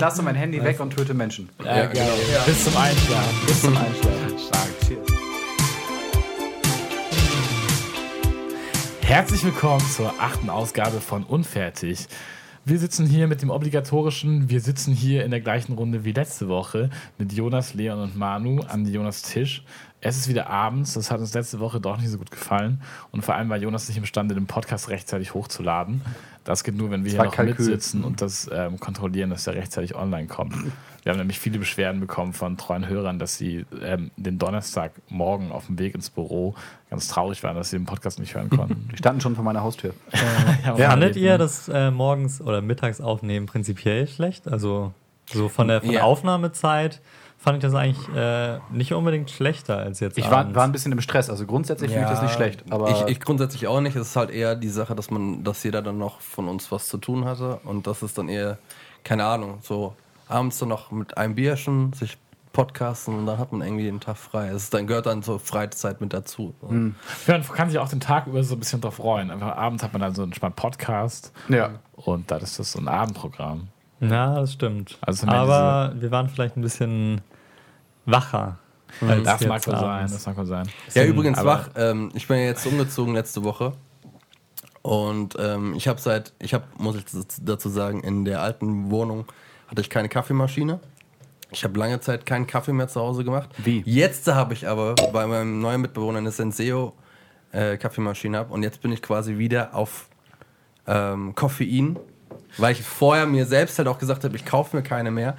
lasse mein Handy weg und töte Menschen. Ja, ja genau. Ja. Bis zum Einschlafen. Bis zum Einschlafen. Stark. Cheers. Herzlich willkommen zur achten Ausgabe von Unfertig. Wir sitzen hier mit dem obligatorischen, wir sitzen hier in der gleichen Runde wie letzte Woche mit Jonas, Leon und Manu an Jonas Tisch. Es ist wieder abends, das hat uns letzte Woche doch nicht so gut gefallen. Und vor allem war Jonas nicht imstande, den Podcast rechtzeitig hochzuladen. Das geht nur, wenn wir hier noch Kalkül. mitsitzen und das ähm, kontrollieren, dass der rechtzeitig online kommt. Wir haben nämlich viele Beschwerden bekommen von treuen Hörern, dass sie ähm, den Donnerstagmorgen auf dem Weg ins Büro ganz traurig waren, dass sie den Podcast nicht hören konnten. Die standen schon vor meiner Haustür. Ja, Ja, Fandet ihr das äh, morgens oder mittags aufnehmen prinzipiell schlecht? Also so von der, von der Ja. Aufnahmezeit fand ich das eigentlich äh, nicht unbedingt schlechter als jetzt Ich war, war ein bisschen im Stress. Also grundsätzlich finde ich das nicht schlecht. Aber ich, ich grundsätzlich auch nicht. Es ist halt eher die Sache, dass man, dass jeder dann noch von uns was zu tun hatte und das ist dann eher, keine Ahnung, so abends dann noch mit einem Bierchen sich podcasten und dann hat man irgendwie den Tag frei. Es ist, dann gehört dann so Freizeit mit dazu. So. Hm. Man kann sich auch den Tag über so ein bisschen drauf freuen. Einfach abends hat man dann so einen spannenden Podcast ja. und dann ist das so ein Abendprogramm. Ja, das stimmt. Also wenn Aber wir waren vielleicht ein bisschen wacher. als Das mag wohl sein, das mag wohl sein. Ja, übrigens aber- wach. Ähm, ich bin ja jetzt umgezogen letzte Woche. Und ähm, ich habe seit, ich habe, muss ich dazu sagen, in der alten Wohnung hatte ich keine Kaffeemaschine. Ich habe lange Zeit keinen Kaffee mehr zu Hause gemacht. Wie? Jetzt habe ich aber bei meinem neuen Mitbewohner eine Senseo äh, Kaffeemaschine habe und jetzt bin ich quasi wieder auf ähm, Koffein, weil ich vorher mir selbst halt auch gesagt habe, ich kaufe mir keine mehr.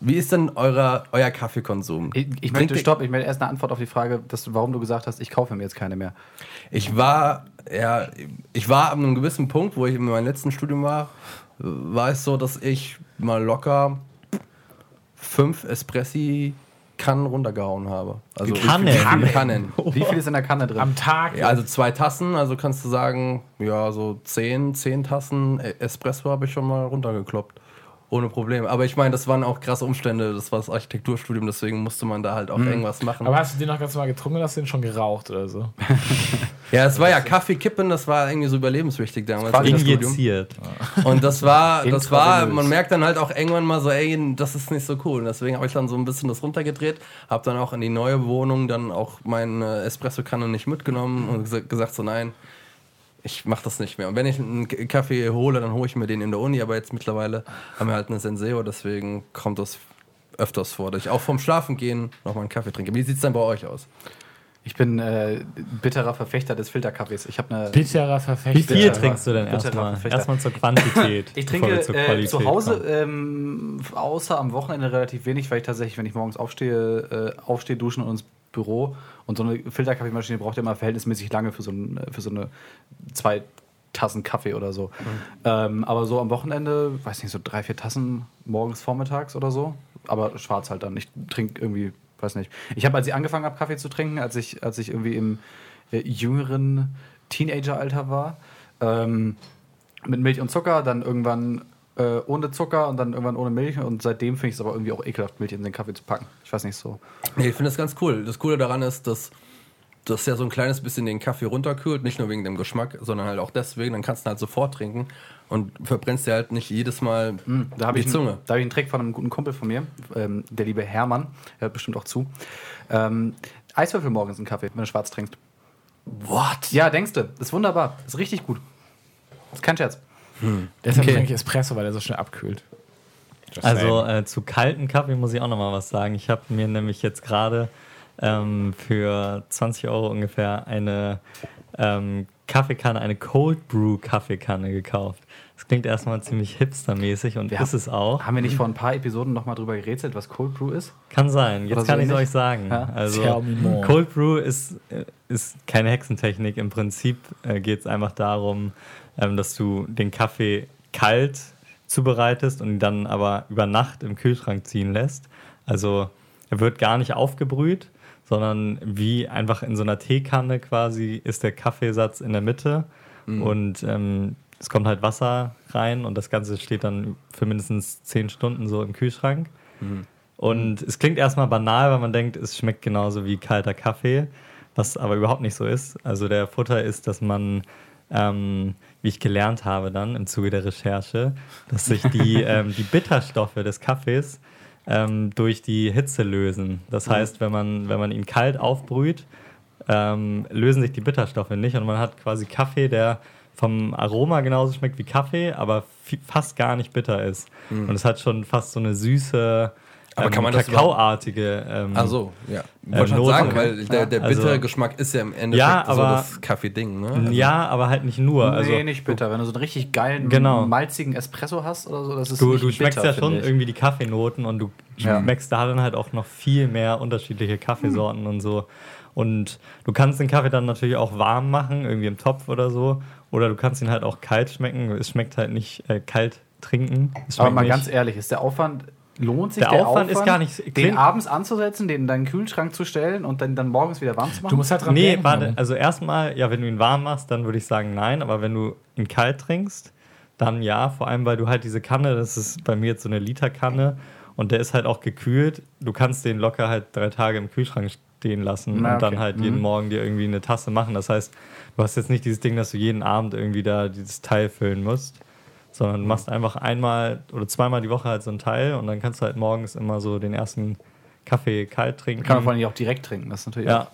Wie ist denn euer, euer Kaffeekonsum? Ich, ich möchte, stopp, ich möchte erst eine Antwort auf die Frage, dass, du- warum du gesagt hast, ich kaufe mir jetzt keine mehr. Ich war, ja, ich war an einem gewissen Punkt, wo ich in meinem letzten Studium war, war es so, dass ich mal locker fünf Espressi Kannen runtergehauen habe. Also Kannen? Wie viele Kannen? Wie viel ist in der Kanne drin? Am Tag. Ja, also zwei Tassen, also kannst du sagen, ja, so zehn, zehn Tassen Espresso habe ich schon mal runtergekloppt. Ohne Problem. Aber ich meine, das waren auch krasse Umstände. Das war das Architekturstudium, deswegen musste man da halt auch irgendwas machen. aber hast du den noch ganz normal getrunken oder hast du den schon geraucht oder so? ja, es war ja Kaffee kippen, das war irgendwie so überlebenswichtig damals. Im Studium. Injiziert. Und das war, das war, man merkt dann halt auch irgendwann mal so, ey, das ist nicht so cool. Und deswegen habe ich dann so ein bisschen das runtergedreht, habe dann auch in die neue Wohnung dann auch meine Espresso-Kanne nicht mitgenommen und gesa- gesagt so, nein, ich mache das nicht mehr. Und wenn ich einen Kaffee hole, dann hole ich mir den in der Uni, aber jetzt mittlerweile haben wir halt eine Senseo, deswegen kommt das öfters vor, dass ich auch vom Schlafen gehen nochmal einen Kaffee trinke. Wie sieht's denn bei euch aus? Ich bin äh, bitterer Verfechter des Filterkaffees. Ich habe eine. Bitterer Verfechter. Wie viel trinkst du denn erstmal? Erstmal zur Quantität. Ich trinke äh, zu Hause ähm, außer am Wochenende relativ wenig, weil ich tatsächlich, wenn ich morgens aufstehe, äh, aufstehe, duschen und ins Büro. Und so eine Filterkaffeemaschine braucht ja immer verhältnismäßig lange für so, ein, für so eine zwei Tassen Kaffee oder so. Ähm, aber so am Wochenende, weiß nicht, so drei, vier Tassen morgens, vormittags oder so. Aber schwarz halt dann. Ich trinke irgendwie, weiß nicht. Ich habe, als ich angefangen habe, Kaffee zu trinken, als ich, als ich irgendwie im äh, jüngeren Teenageralter war, ähm, mit Milch und Zucker, dann irgendwann äh, ohne Zucker und dann irgendwann ohne Milch. Und seitdem finde ich es aber irgendwie auch ekelhaft, Milch in den Kaffee zu packen. Ich weiß nicht so. Nee, ich finde das ganz cool. Das Coole daran ist, dass das ja so ein kleines bisschen den Kaffee runterkühlt, nicht nur wegen dem Geschmack, sondern halt auch deswegen, dann kannst du halt sofort trinken und verbrennst dir halt nicht jedes Mal Da habe die ich, Zunge. einen- da hab ich einen Trick von einem guten Kumpel von mir, ähm, der liebe Hermann, hört bestimmt auch zu. Ähm, Eiswürfel morgens in Kaffee, wenn du schwarz trinkst. What? Ja, denkst du. Ist wunderbar. Ist richtig gut. Ist kein Scherz. Deshalb Okay. trinke ich Espresso, weil der so schnell abkühlt. Just Also äh, zu kalten Kaffee muss ich auch noch mal was sagen. Ich habe mir nämlich jetzt gerade ähm, für 20 Euro ungefähr eine ähm, Kaffeekanne, eine Cold Brew Kaffeekanne gekauft. Das klingt erstmal ziemlich hipstermäßig und Ja. ist es auch. Haben wir nicht vor ein paar Episoden noch mal drüber gerätselt, was Cold Brew ist? Kann sein. Oder Jetzt so kann ich es euch sagen. Ja. Also. Cold Brew ist, äh, ist keine Hexentechnik. Im Prinzip äh, geht es einfach darum, ähm, dass du den Kaffee kalt zubereitest und ihn dann aber über Nacht im Kühlschrank ziehen lässt. Also er wird gar nicht aufgebrüht, sondern wie einfach in so einer Teekanne quasi ist der Kaffeesatz in der Mitte und ähm, es kommt halt Wasser rein und das Ganze steht dann für mindestens zehn Stunden so im Kühlschrank. Und es klingt erstmal banal, weil man denkt, es schmeckt genauso wie kalter Kaffee, was aber überhaupt nicht so ist. Also der Futter ist, dass man ähm, wie ich gelernt habe dann im Zuge der Recherche, dass sich die, ähm, die Bitterstoffe des Kaffees ähm, durch die Hitze lösen. Das heißt, wenn man, wenn man ihn kalt aufbrüht, ähm, lösen sich die Bitterstoffe nicht und man hat quasi Kaffee, der vom Aroma genauso schmeckt wie Kaffee, aber fast gar nicht bitter ist. Und es hat schon fast so eine süße, Aber ähm, kann man das kakaoartige ähm, Ach so, ja. Äh, Wollte schon Note. sagen, weil der, der Also- bittere Geschmack ist ja im Endeffekt Ja, so aber- das Kaffee-Ding, ne? Also- Ja, aber halt nicht nur. Also, nee, nicht bitter. Wenn du so einen richtig geilen, Genau. malzigen Espresso hast oder so, das ist Du, nicht du schmeckst bitter, ja schon ich. irgendwie die Kaffeenoten und du Ja. schmeckst da dann halt auch noch viel mehr unterschiedliche Kaffeesorten und so. Und du kannst den Kaffee dann natürlich auch warm machen, irgendwie im Topf oder so. Oder du kannst ihn halt auch kalt schmecken. Es schmeckt halt nicht äh, kalt trinken. Aber mal nicht. ganz ehrlich, ist der Aufwand, lohnt sich Der Aufwand ist gar nicht- den abends anzusetzen, den in deinen Kühlschrank zu stellen und dann, dann morgens wieder warm zu machen? Du musst halt dran Nee, denken. warte, also erstmal, ja, wenn du ihn warm machst, dann würde ich sagen nein, aber wenn du ihn kalt trinkst, dann ja, vor allem, weil du halt diese Kanne, das ist bei mir jetzt so eine Literkanne und der ist halt auch gekühlt. Du kannst den locker halt drei Tage im Kühlschrank stehen lassen Na, und dann okay. halt jeden Morgen dir irgendwie eine Tasse machen. Das heißt, du hast jetzt nicht dieses Ding, dass du jeden Abend irgendwie da dieses Teil füllen musst, sondern du machst einfach einmal oder zweimal die Woche halt so ein Teil und dann kannst du halt morgens immer so den ersten Kaffee kalt trinken. Kann man vor allem auch direkt trinken. Das ist natürlich Ja,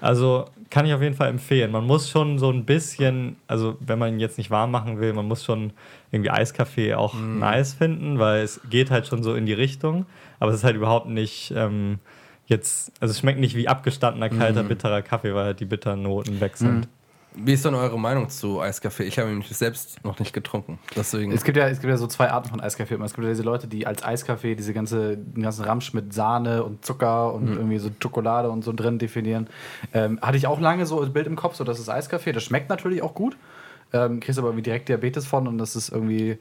also kann ich auf jeden Fall empfehlen. Man muss schon so ein bisschen, also wenn man ihn jetzt nicht warm machen will, man muss schon irgendwie Eiskaffee auch nice finden, weil es geht halt schon so in die Richtung, aber es ist halt überhaupt nicht ähm, jetzt, also es schmeckt nicht wie abgestandener, kalter, bitterer Kaffee, weil halt die bitteren Noten weg sind. Wie ist denn eure Meinung zu Eiskaffee? Ich habe ihn selbst noch nicht getrunken. Deswegen. Es gibt, ja, es gibt ja so zwei Arten von Eiskaffee. Es gibt ja diese Leute, die als Eiskaffee diese ganze, den ganzen Ramsch mit Sahne und Zucker und irgendwie so Schokolade und so drin definieren. Ähm, hatte ich auch lange so ein Bild im Kopf, so das ist Eiskaffee. Das schmeckt natürlich auch gut. Ähm, kriegst aber irgendwie direkt Diabetes von und das ist irgendwie.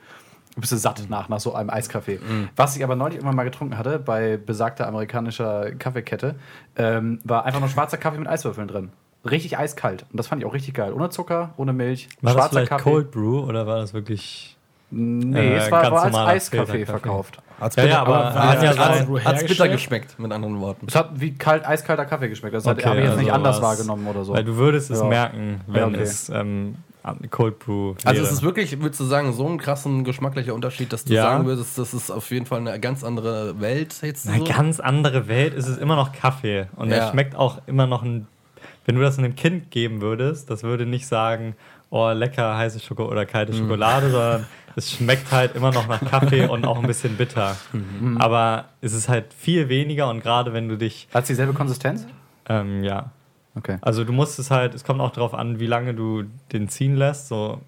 Bist du satt nach, nach so einem Eiskaffee. Was ich aber neulich irgendwann mal getrunken hatte, bei besagter amerikanischer Kaffeekette, ähm, war einfach nur schwarzer Kaffee mit Eiswürfeln drin. Richtig eiskalt. Und das fand ich auch richtig geil. Ohne Zucker, ohne Milch. War das schwarzer vielleicht Kaffee. Cold Brew oder war das wirklich... Nee, Äh, es war, ganz war als Eiskaffee verkauft. Hat's Ja, ja, aber aber hat ja Hat's bitter geschmeckt, mit anderen Worten. Es hat wie kalt, eiskalter Kaffee geschmeckt. Das Okay, habe ich jetzt nicht also anders war's- wahrgenommen oder so. Weil du würdest es Ja. merken, wenn Ja, okay. es ähm, Cold Brew wäre. Also es ist wirklich, würdest du sagen, so ein krassen geschmacklicher Unterschied, dass du Ja. sagen würdest, das ist auf jeden Fall eine ganz andere Welt jetzt Eine so? ganz andere Welt. Es ist immer noch Kaffee. Und Ja. er schmeckt auch immer noch ein. Wenn du das einem Kind geben würdest, das würde nicht sagen, oh, lecker heiße Schoko oder kalte Schokolade, sondern es schmeckt halt immer noch nach Kaffee und auch ein bisschen bitter. Aber es ist halt viel weniger und gerade wenn du dich, Hat es dieselbe Konsistenz? ähm, ja. Okay. Also du musst es halt, es kommt auch darauf an, wie lange du den ziehen lässt. So,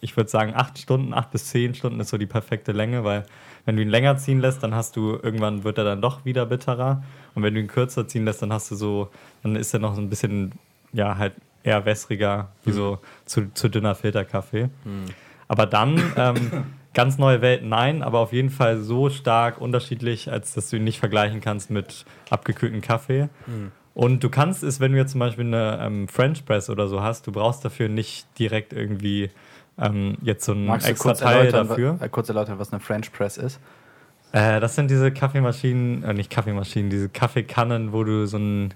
ich würde sagen, acht Stunden, acht bis zehn Stunden ist so die perfekte Länge, weil wenn du ihn länger ziehen lässt, dann hast du, irgendwann wird er dann doch wieder bitterer. Und wenn du ihn kürzer ziehen lässt, dann hast du so, dann ist er noch so ein bisschen, ja, halt eher wässriger, wie so zu, zu dünner Filterkaffee. Aber dann, ähm, ganz neue Welt, nein, aber auf jeden Fall so stark unterschiedlich, als dass du ihn nicht vergleichen kannst mit abgekühltem Kaffee. Und du kannst es, wenn du jetzt zum Beispiel eine ähm, French Press oder so hast, du brauchst dafür nicht direkt irgendwie ähm, jetzt so ein Magst extra Teil dafür. äh, kurz erläutern, was eine French Press ist? Äh, das sind diese Kaffeemaschinen, äh, nicht Kaffeemaschinen, diese Kaffeekannen, wo du so einen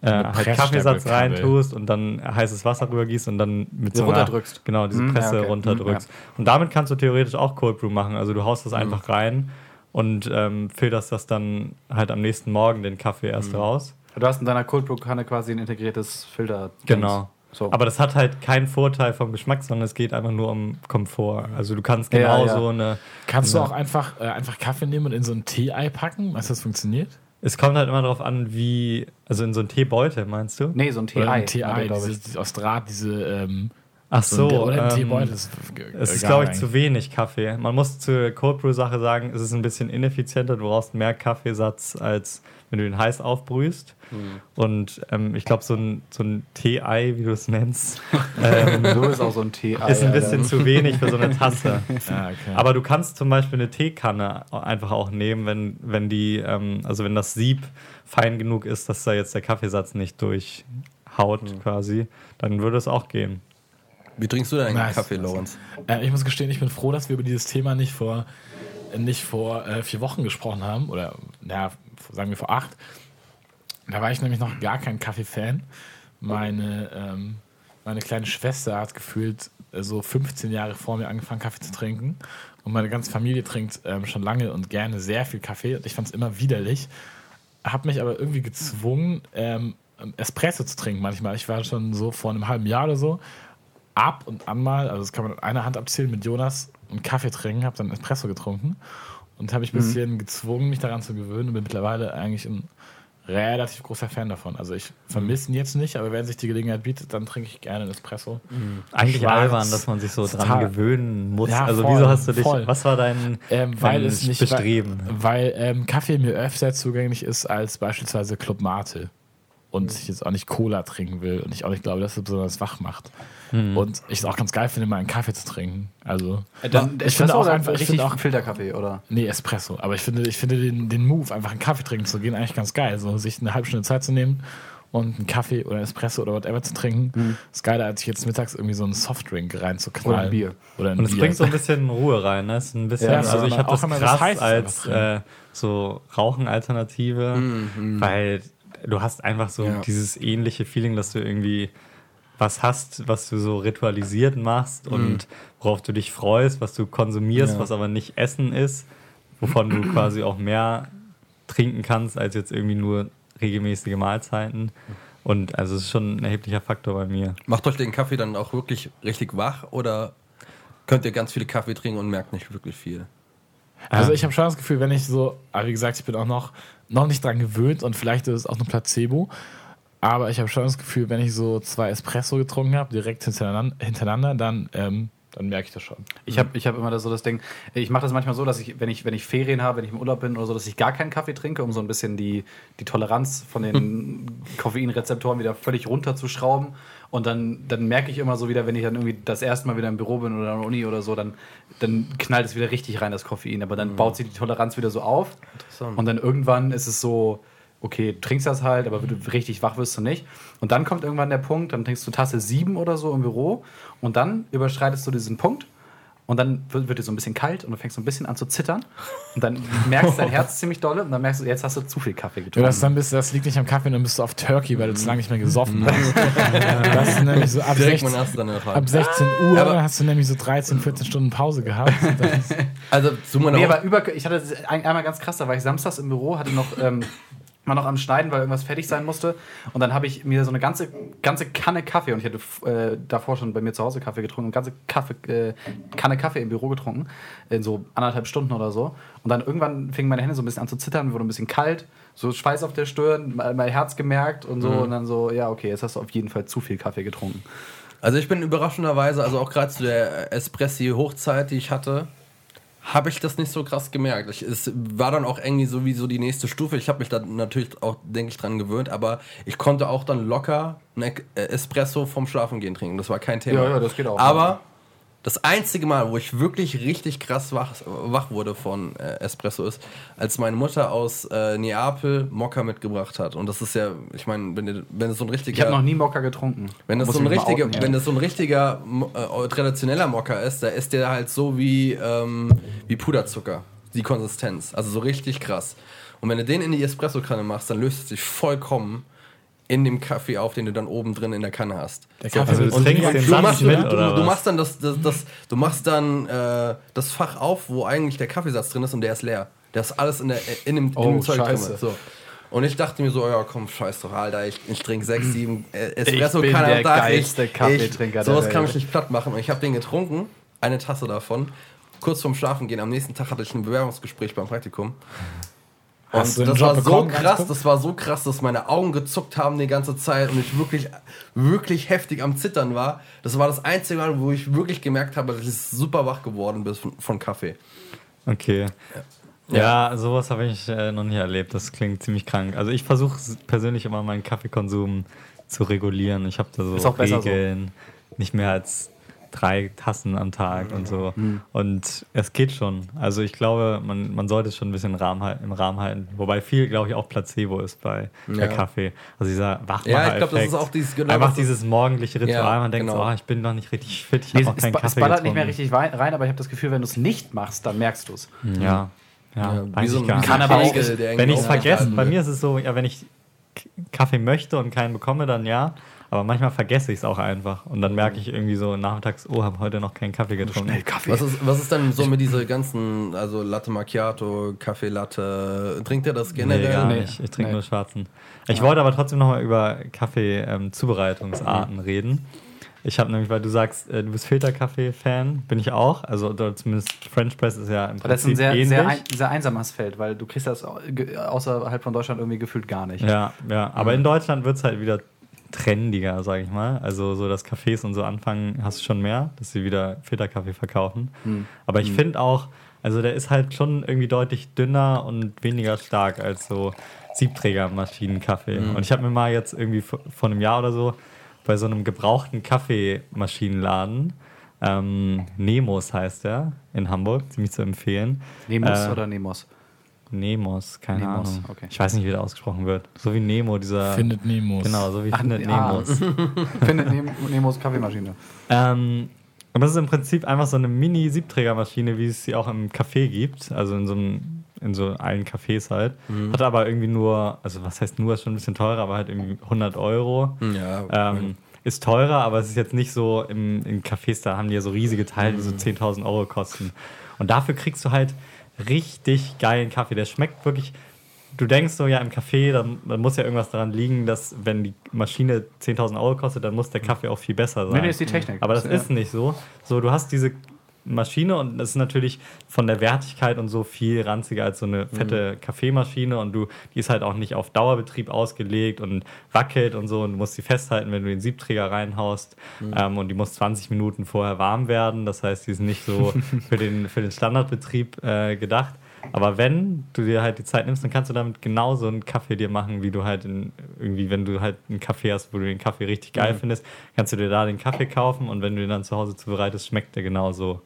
äh, halt Kaffeesatz reintust und dann heißes Wasser rübergießt und dann mit So so einer, runterdrückst. Genau, diese Hm, Presse ja, okay. runterdrückst. Hm, Und damit kannst du theoretisch auch Cold Brew machen. Also du haust das Hm. einfach rein und ähm, filterst das dann halt am nächsten Morgen den Kaffee erst Hm. raus. Du hast in deiner Cold Brew Kanne quasi ein integriertes Filter. Genau. So. Aber das hat halt keinen Vorteil vom Geschmack, sondern es geht einfach nur um Komfort. Also du kannst Ja, genauso ja. eine. Kannst du Ja. auch einfach, äh, einfach Kaffee nehmen und in so ein Tee-Ei packen? Meinst du, das funktioniert? Es kommt halt immer darauf an, wie. Also in so einen Teebeutel, meinst du? nee, so ein TI. ein Tee-Ei, aus Draht, diese. Ähm, Ach so. ein- oder ein ähm, Teebeutel. das ist Es ist, glaube ich, eigentlich. zu wenig Kaffee. Man muss zur Cold Brew-Sache sagen, es ist ein bisschen ineffizienter. Du brauchst mehr Kaffeesatz, als wenn du den heiß aufbrühst. Und ähm, ich glaube, so ein, so ein Tee-Ei, wie du es nennst, ähm, So ist auch so ein TI. ist ein bisschen zu wenig für so eine Tasse. Ah, okay. Aber du kannst zum Beispiel eine Teekanne einfach auch nehmen, wenn, wenn die, ähm, also wenn das Sieb fein genug ist, dass da jetzt der Kaffeesatz nicht durchhaut quasi, dann würde es auch gehen. Wie trinkst du denn einen Nice. Kaffee, Lorenz? Äh, ich muss gestehen, ich bin froh, dass wir über dieses Thema nicht vor, nicht vor äh, vier Wochen gesprochen haben. Oder, naja, sagen wir vor acht. Da war ich nämlich noch gar kein Kaffee-Fan. Meine, ähm, meine kleine Schwester hat gefühlt äh, so 15 Jahre vor mir angefangen, Kaffee zu trinken. Und meine ganze Familie trinkt ähm, schon lange und gerne sehr viel Kaffee. Und ich fand es immer widerlich. Habe mich aber irgendwie gezwungen, ähm, Espresso zu trinken manchmal. Ich war schon so vor einem halben Jahr oder so ab und an mal, also das kann man an einer Hand abzählen, mit Jonas einen Kaffee trinken, habe dann Espresso getrunken und habe mich ein bisschen gezwungen, mich daran zu gewöhnen und bin mittlerweile eigentlich ein relativ großer Fan davon. Also ich vermisse ihn jetzt nicht, aber wenn sich die Gelegenheit bietet, dann trinke ich gerne einen Espresso. Eigentlich Schwarz. albern, dass man sich so dran Total. gewöhnen muss. Ja, also voll, wieso hast du dich, voll. was war dein, Ähm, weil dein es nicht Bestreben? Weil, weil ähm, Kaffee mir öfter zugänglich ist als beispielsweise Club Mate. Und ich jetzt auch nicht Cola trinken will und ich auch nicht glaube, dass es besonders wach macht. Und ich es auch ganz geil finde, mal einen Kaffee zu trinken. Also Äh, Dann ich finde auch einfach, ich richtig finde auch Filterkaffee, oder? Nee, Espresso. Aber ich finde, ich finde den, den Move, einfach einen Kaffee trinken zu gehen, eigentlich ganz geil. So, sich eine halbe Stunde Zeit zu nehmen und einen Kaffee oder Espresso oder whatever zu trinken. Ist geiler, als sich jetzt mittags irgendwie so einen Softdrink reinzuknallen. Oder ein Bier. Oder ein Und es bringt so ein bisschen Ruhe rein. Ne? Ist ein bisschen, Ja, also so, ich habe auch das krass als äh, so Rauchenalternative, weil du hast einfach so Ja. dieses ähnliche Feeling, dass du irgendwie was hast, was du so ritualisiert machst und worauf du dich freust, was du konsumierst, Ja. was aber nicht Essen ist, wovon du quasi auch mehr trinken kannst als jetzt irgendwie nur regelmäßige Mahlzeiten. Und also es ist schon ein erheblicher Faktor bei mir. Macht euch den Kaffee dann auch wirklich richtig wach oder könnt ihr ganz viele Kaffee trinken und merkt nicht wirklich viel? Also ich habe schon das Gefühl, wenn ich so, aber wie gesagt, ich bin auch noch, noch nicht dran gewöhnt und vielleicht ist es auch ein Placebo. Aber ich habe schon das Gefühl, wenn ich so zwei Espresso getrunken habe, direkt hintereinander, hintereinander dann, ähm, dann merke ich das schon. Ich habe ich hab immer das, so das Ding, ich mache das manchmal so, dass ich wenn, ich, wenn ich Ferien habe, wenn ich im Urlaub bin oder so, dass ich gar keinen Kaffee trinke, um so ein bisschen die, die Toleranz von den Koffeinrezeptoren wieder völlig runterzuschrauben. Und dann, dann merke ich immer so wieder, wenn ich dann irgendwie das erste Mal wieder im Büro bin oder an der Uni oder so, dann, dann knallt es wieder richtig rein, das Koffein. Aber dann baut sich die Toleranz wieder so auf. Interessant. Und dann irgendwann ist es so, okay, du trinkst das halt, aber du richtig wach wirst du nicht. Und dann kommt irgendwann der Punkt, dann trinkst du Tasse 7 oder so im Büro und dann überschreitest du diesen Punkt und dann wird, wird dir so ein bisschen kalt und du fängst so ein bisschen an zu zittern und dann merkst du dein Herz ziemlich dolle und dann merkst du, jetzt hast du zu viel Kaffee Ja, getrunken. das, dann bist, das liegt nicht am Kaffee, dann bist du auf Turkey, weil du zu lange nicht mehr gesoffen hast. das ist nämlich so ab Direkt 16, man hast dann eine ab 16 Uhr Aber- hast du nämlich so 13, 14 Stunden Pause gehabt. Also zu meiner Nee, aber über, ich hatte einmal ganz krass, da war ich samstags im Büro, hatte noch, ähm, war noch am Schneiden, weil irgendwas fertig sein musste. Und dann habe ich mir so eine ganze, ganze Kanne Kaffee, und ich hatte äh, davor schon bei mir zu Hause Kaffee getrunken, eine ganze Kaffee, äh, Kanne Kaffee im Büro getrunken, in so anderthalb Stunden oder so. Und dann irgendwann fingen meine Hände so ein bisschen an zu zittern, wurde ein bisschen kalt, so Schweiß auf der Stirn, mein mein Herz gemerkt und so. Und dann so, ja, okay, jetzt hast du auf jeden Fall zu viel Kaffee getrunken. Also ich bin überraschenderweise, also auch gerade zu der Espressi-Hochzeit, die ich hatte, habe ich das nicht so krass gemerkt. Ich, es war dann auch irgendwie so wie so die nächste Stufe. Ich habe mich da natürlich auch, denke ich, dran gewöhnt, aber ich konnte auch dann locker einen äh, Espresso vom Schlafengehen trinken. Das war kein Thema. Ja, ja, das geht auch. Aber das einzige Mal, wo ich wirklich richtig krass wach, wach wurde von äh, Espresso ist, als meine Mutter aus äh, Neapel Mokka mitgebracht hat. Und das ist ja, ich meine, wenn, wenn es so ein richtiger... Ich habe noch nie Mokka getrunken. Wenn das, Muss so ein richtiger, outen, wenn das so ein richtiger mo- äh, traditioneller Mokka ist, da ist der halt so wie, ähm, wie Puderzucker, die Konsistenz. Also so richtig krass. Und wenn du den in die Espressokanne machst, dann löst es sich vollkommen in dem Kaffee auf, den du dann oben drin in der Kanne hast. der Kaffee Also du trinkst den Du machst, mit, du, du, machst dann das, das, das du machst dann äh, das Fach auf, wo eigentlich der Kaffeesatz drin ist und der ist leer. Der ist alles in, der, in dem, in Oh, dem Zeug scheiße. drin. So. Und ich dachte mir so, ja komm, scheiß doch, Alter, ich, ich trinke sechs, sieben äh, Espresso Ich bin kann der Tag. geilste ich, Kaffeetrinker ich, Sowas kann mich nicht platt machen. Und ich habe den getrunken, eine Tasse davon, kurz vorm Schlafen gehen. Am nächsten Tag hatte ich ein Bewerbungsgespräch beim Praktikum. Hast Und das war so krass, das war so krass, dass meine Augen gezuckt haben die ganze Zeit und ich wirklich, wirklich heftig am Zittern war. Das war das einzige Mal, wo ich wirklich gemerkt habe, dass ich super wach geworden bin von, von Kaffee. Okay. Ja, sowas habe ich äh, noch nie erlebt. Das klingt ziemlich krank. Also ich versuche persönlich immer meinen Kaffeekonsum zu regulieren. Ich habe da so Ist auch besser so. Regeln, nicht mehr als drei Tassen am Tag und so. Mhm. Und es geht schon. Also ich glaube, man, man sollte es schon ein bisschen im Rahmen, halten, im Rahmen halten. Wobei viel, glaube ich, auch Placebo ist bei, Ja. Kaffee. Also dieser Wachmacher Ja, ich glaube, das ist auch dieses genau Einfach dieses morgendliche Ritual. Ja, man denkt genau. so, ah, ich bin noch nicht richtig fit, ich Nee, habe noch es, keinen es, es Kaffee ballert nicht mehr getrunken. richtig rein, aber ich habe das Gefühl, wenn du es nicht machst, dann merkst du es. Ja, ja, Ja, weiß so Kann aber auch- der Wenn ich es vergesse, bei mir ist es so, ja, wenn ich Kaffee möchte und keinen bekomme, dann ja. Aber manchmal vergesse ich es auch einfach. Und dann merke ich irgendwie so nachmittags, oh, habe heute noch keinen Kaffee getrunken. Schnell Kaffee. Was ist, was ist denn so mit diese ganzen, also Latte Macchiato, Kaffee Latte? Trinkt ihr das Nee, generell? gar Nee. nicht. Ich trinke Nee. nur schwarzen. Ich wollte aber trotzdem nochmal über Kaffee-Zubereitungsarten reden. Ich habe nämlich, weil du sagst, äh, du bist Filterkaffee-Fan, bin ich auch. Also oder zumindest French Press ist ja im Aber das ist ein Prinzip sehr, ähnlich. sehr, ein, sehr einsames Feld, weil du kriegst das außerhalb von Deutschland irgendwie gefühlt gar nicht. Ja, ja. Aber Mhm. in Deutschland wird es halt wieder trendiger, sage ich mal. Also so, dass Cafés und so anfangen, hast du schon mehr, dass sie wieder Filterkaffee verkaufen. Hm. Aber ich finde auch, also der ist halt schon irgendwie deutlich dünner und weniger stark als so Siebträgermaschinenkaffee. Mhm. Und ich habe mir mal jetzt irgendwie vor, vor einem Jahr oder so bei so einem gebrauchten Kaffeemaschinenladen, ähm, Nemos heißt der, in Hamburg, ziemlich zu empfehlen. Nemos Äh, oder Nemos? Nemos, keine Nemos, Ahnung. okay. Ich weiß nicht, wie der ausgesprochen wird. So wie Nemo, dieser. Findet Nemos. Genau, so wie Ach, findet ah. Nemos. Findet Nem Nemos Kaffeemaschine. ähm, und das ist im Prinzip einfach so eine Mini-Siebträgermaschine, wie es sie auch im Café gibt. Also in so, einem, in so allen Cafés halt. Mhm. Hat aber irgendwie nur, also was heißt nur, ist schon ein bisschen teurer, aber halt irgendwie 100 Euro. Ja, Ähm, ist teurer, aber es ist jetzt nicht so im, in Cafés, da haben die ja so riesige Teile, die so 10.000 Euro kosten. Und dafür kriegst du halt richtig geilen Kaffee. Der schmeckt wirklich. Du denkst so, ja, im dann, dann muss ja irgendwas daran liegen, dass, wenn die Maschine 10.000 Euro kostet, dann muss der Kaffee auch viel besser sein. Nee, nee, ist die Technik. Aber das Ja. ist nicht so. So, du hast diese Maschine und das ist natürlich von der Wertigkeit und so viel ranziger als so eine fette Kaffeemaschine und du, die ist halt auch nicht auf Dauerbetrieb ausgelegt und wackelt und so und du musst sie festhalten, wenn du den Siebträger reinhaust ähm, und die muss 20 Minuten vorher warm werden. Das heißt, die ist nicht so für den, für den Standardbetrieb äh, gedacht. Aber wenn du dir halt die Zeit nimmst, dann kannst du damit genauso einen Kaffee dir machen, wie du halt in, irgendwie, wenn du halt einen Kaffee hast, wo du den Kaffee richtig geil findest, kannst du dir da den Kaffee kaufen und wenn du den dann zu Hause zubereitest, schmeckt der genauso.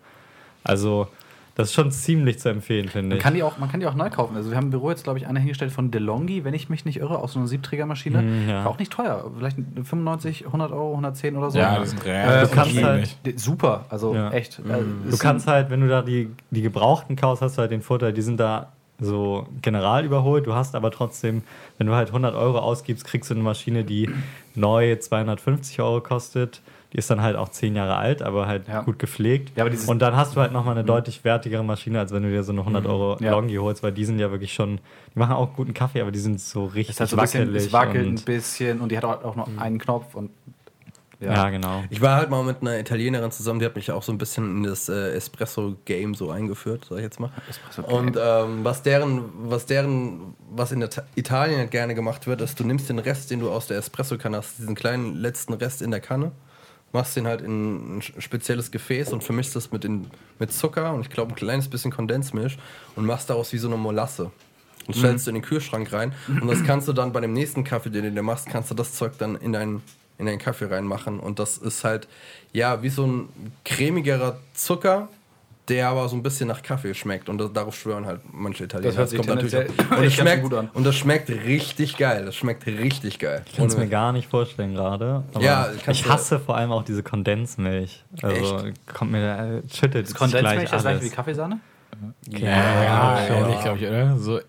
Also, das ist schon ziemlich zu empfehlen, finde Man ich. kann, die auch, man kann die auch neu kaufen. Also wir haben im Büro jetzt, glaube ich, eine hingestellt von DeLonghi, wenn ich mich nicht irre, aus so einer Siebträgermaschine. Mm, ja. War auch nicht teuer. Vielleicht 95, 100 Euro, 110 oder so. Ja, die sind äh, du kannst halt- Super, also Ja. echt. Äh, Du ist kannst halt, wenn du da die, die gebrauchten kaufst, hast du halt den Vorteil, die sind da so general überholt. Du hast aber trotzdem, wenn du halt 100 Euro ausgibst, kriegst du eine Maschine, die neu 250 Euro kostet. Die ist dann halt auch 10 Jahre alt, aber halt Ja. gut gepflegt. Ja, aber dieses- Und dann hast du halt nochmal eine deutlich wertigere Maschine, als wenn du dir so eine 100 Euro Ja. Longi holst, weil die sind ja wirklich schon, die machen auch guten Kaffee, aber die sind so richtig ein bisschen, wackelig. es wackelt ein und, bisschen und die hat auch, auch nur einen Knopf und ja. genau. Ich war halt mal mit einer Italienerin zusammen, die hat mich auch so ein bisschen in das äh, Espresso-Game so eingeführt, sag ich jetzt mal. Und ähm, was deren, was deren, was in Ita- Italien halt gerne gemacht wird, ist, du nimmst den Rest, den du aus der Espresso-Kanne hast, diesen kleinen letzten Rest in der Kanne, machst den halt in ein spezielles Gefäß und vermischst das mit, in, mit Zucker und ich glaube ein kleines bisschen Kondensmilch und machst daraus wie so eine Molasse. Und stellst du in den Kühlschrank rein und das kannst du dann bei dem nächsten Kaffee, den du dir machst, kannst du das Zeug dann in deinen in deinen Kaffee reinmachen und das ist halt ja wie so ein cremigerer Zucker, der aber so ein bisschen nach Kaffee schmeckt und das, darauf schwören halt manche Italiener. Das hört sich kommt natürlich und echt es ganz schmeckt schön gut an. und das schmeckt richtig geil. Das schmeckt richtig geil. Ich kann es mir gar nicht vorstellen gerade. Ja, ich hasse vor allem auch diese Kondensmilch. Also kommt mir da, äh, schüttelt sich Kondensmilch gleich ist das gleich wie alles. Kaffeesahne? Ja, ja, ähnlich, glaube ich, oder? So,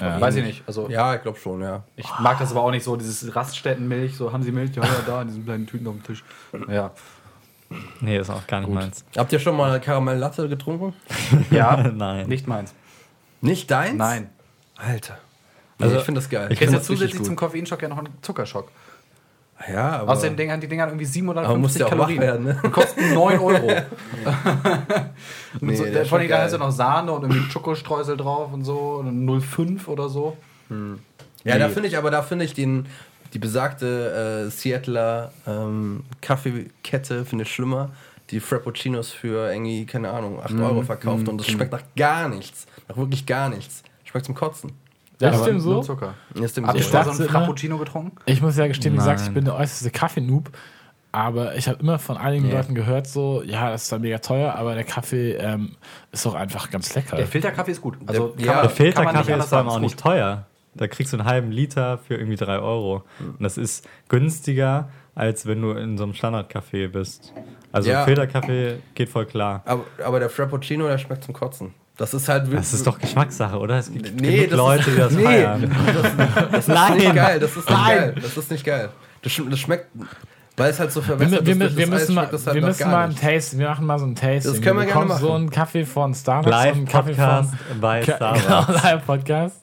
ja. Weiß ich nicht. Also ja, ich glaube schon, ja. ich mag das aber auch nicht so, dieses Raststättenmilch, so haben sie Milch, ja, ja, da in diesen kleinen Tüten auf dem Tisch. Ja. Nee, ist auch gar nicht meins. Habt ihr schon mal Karamell Latte getrunken? Ja, Nein. nicht meins. Nicht deins? Nein. Alter. Also, Also ich finde das geil. ich Jetzt find ja zusätzlich zum gut. Koffeinschock ja noch einen Zuckerschock. ja, aber Außerdem Dingern, die Dinger haben irgendwie Aber musst 750 ja auch wach Kalorien. werden, ne? Und kosten 9 Euro. Nee, so, der ist allem, da hast du noch Sahne und irgendwie Schokostreusel drauf und so. Und 0,5 oder so. Ja, da Nee. finde ich, aber da finde ich den, die besagte äh, Seattler ähm, Kaffeekette finde ich schlimmer, die Frappuccinos für irgendwie, keine Ahnung, 8 Euro verkauft und das schmeckt nach gar nichts. Nach wirklich gar nichts. Schmeckt zum Kotzen. Ja, ist dem so? Zucker. Ist dem Habt ihr so. mal so einen immer- Frappuccino getrunken? Ich muss ja gestehen, wie gesagt, ich bin der äußerste Kaffee-Noob. Aber ich habe immer von einigen Nee. Leuten gehört, so, ja, das ist dann mega teuer, aber der Kaffee ähm, ist doch einfach ganz lecker. Der Filterkaffee ist gut. Also Der- kann ja, man- Der kann man Filterkaffee ist vor allem auch nicht teuer. Da kriegst du einen halben Liter für irgendwie 3 Euro. Und das ist günstiger, als wenn du in so einem Standardcafé bist. Also Ja. Filterkaffee geht voll klar. Aber, aber der Frappuccino, der schmeckt zum Kotzen. Das ist halt Das ist doch Geschmackssache, oder? Es gibt Nee, genug das Leute, ist, die das nee, feiern. Das, das ist Nein. nicht geil. Das ist nicht Nein. geil. Das ist nicht geil. Das, das schmeckt, weil es halt so Wir, verwässert wir, ist wir, durch wir müssen mal, halt wir müssen mal ein. Tasting, wir machen mal so ein Tasting. Das können wir du gerne bekommst so machen. einen Kaffee von Starbucks und Live einen Kaffee Podcast von bei Ka- Starbucks. Genau, live Podcast.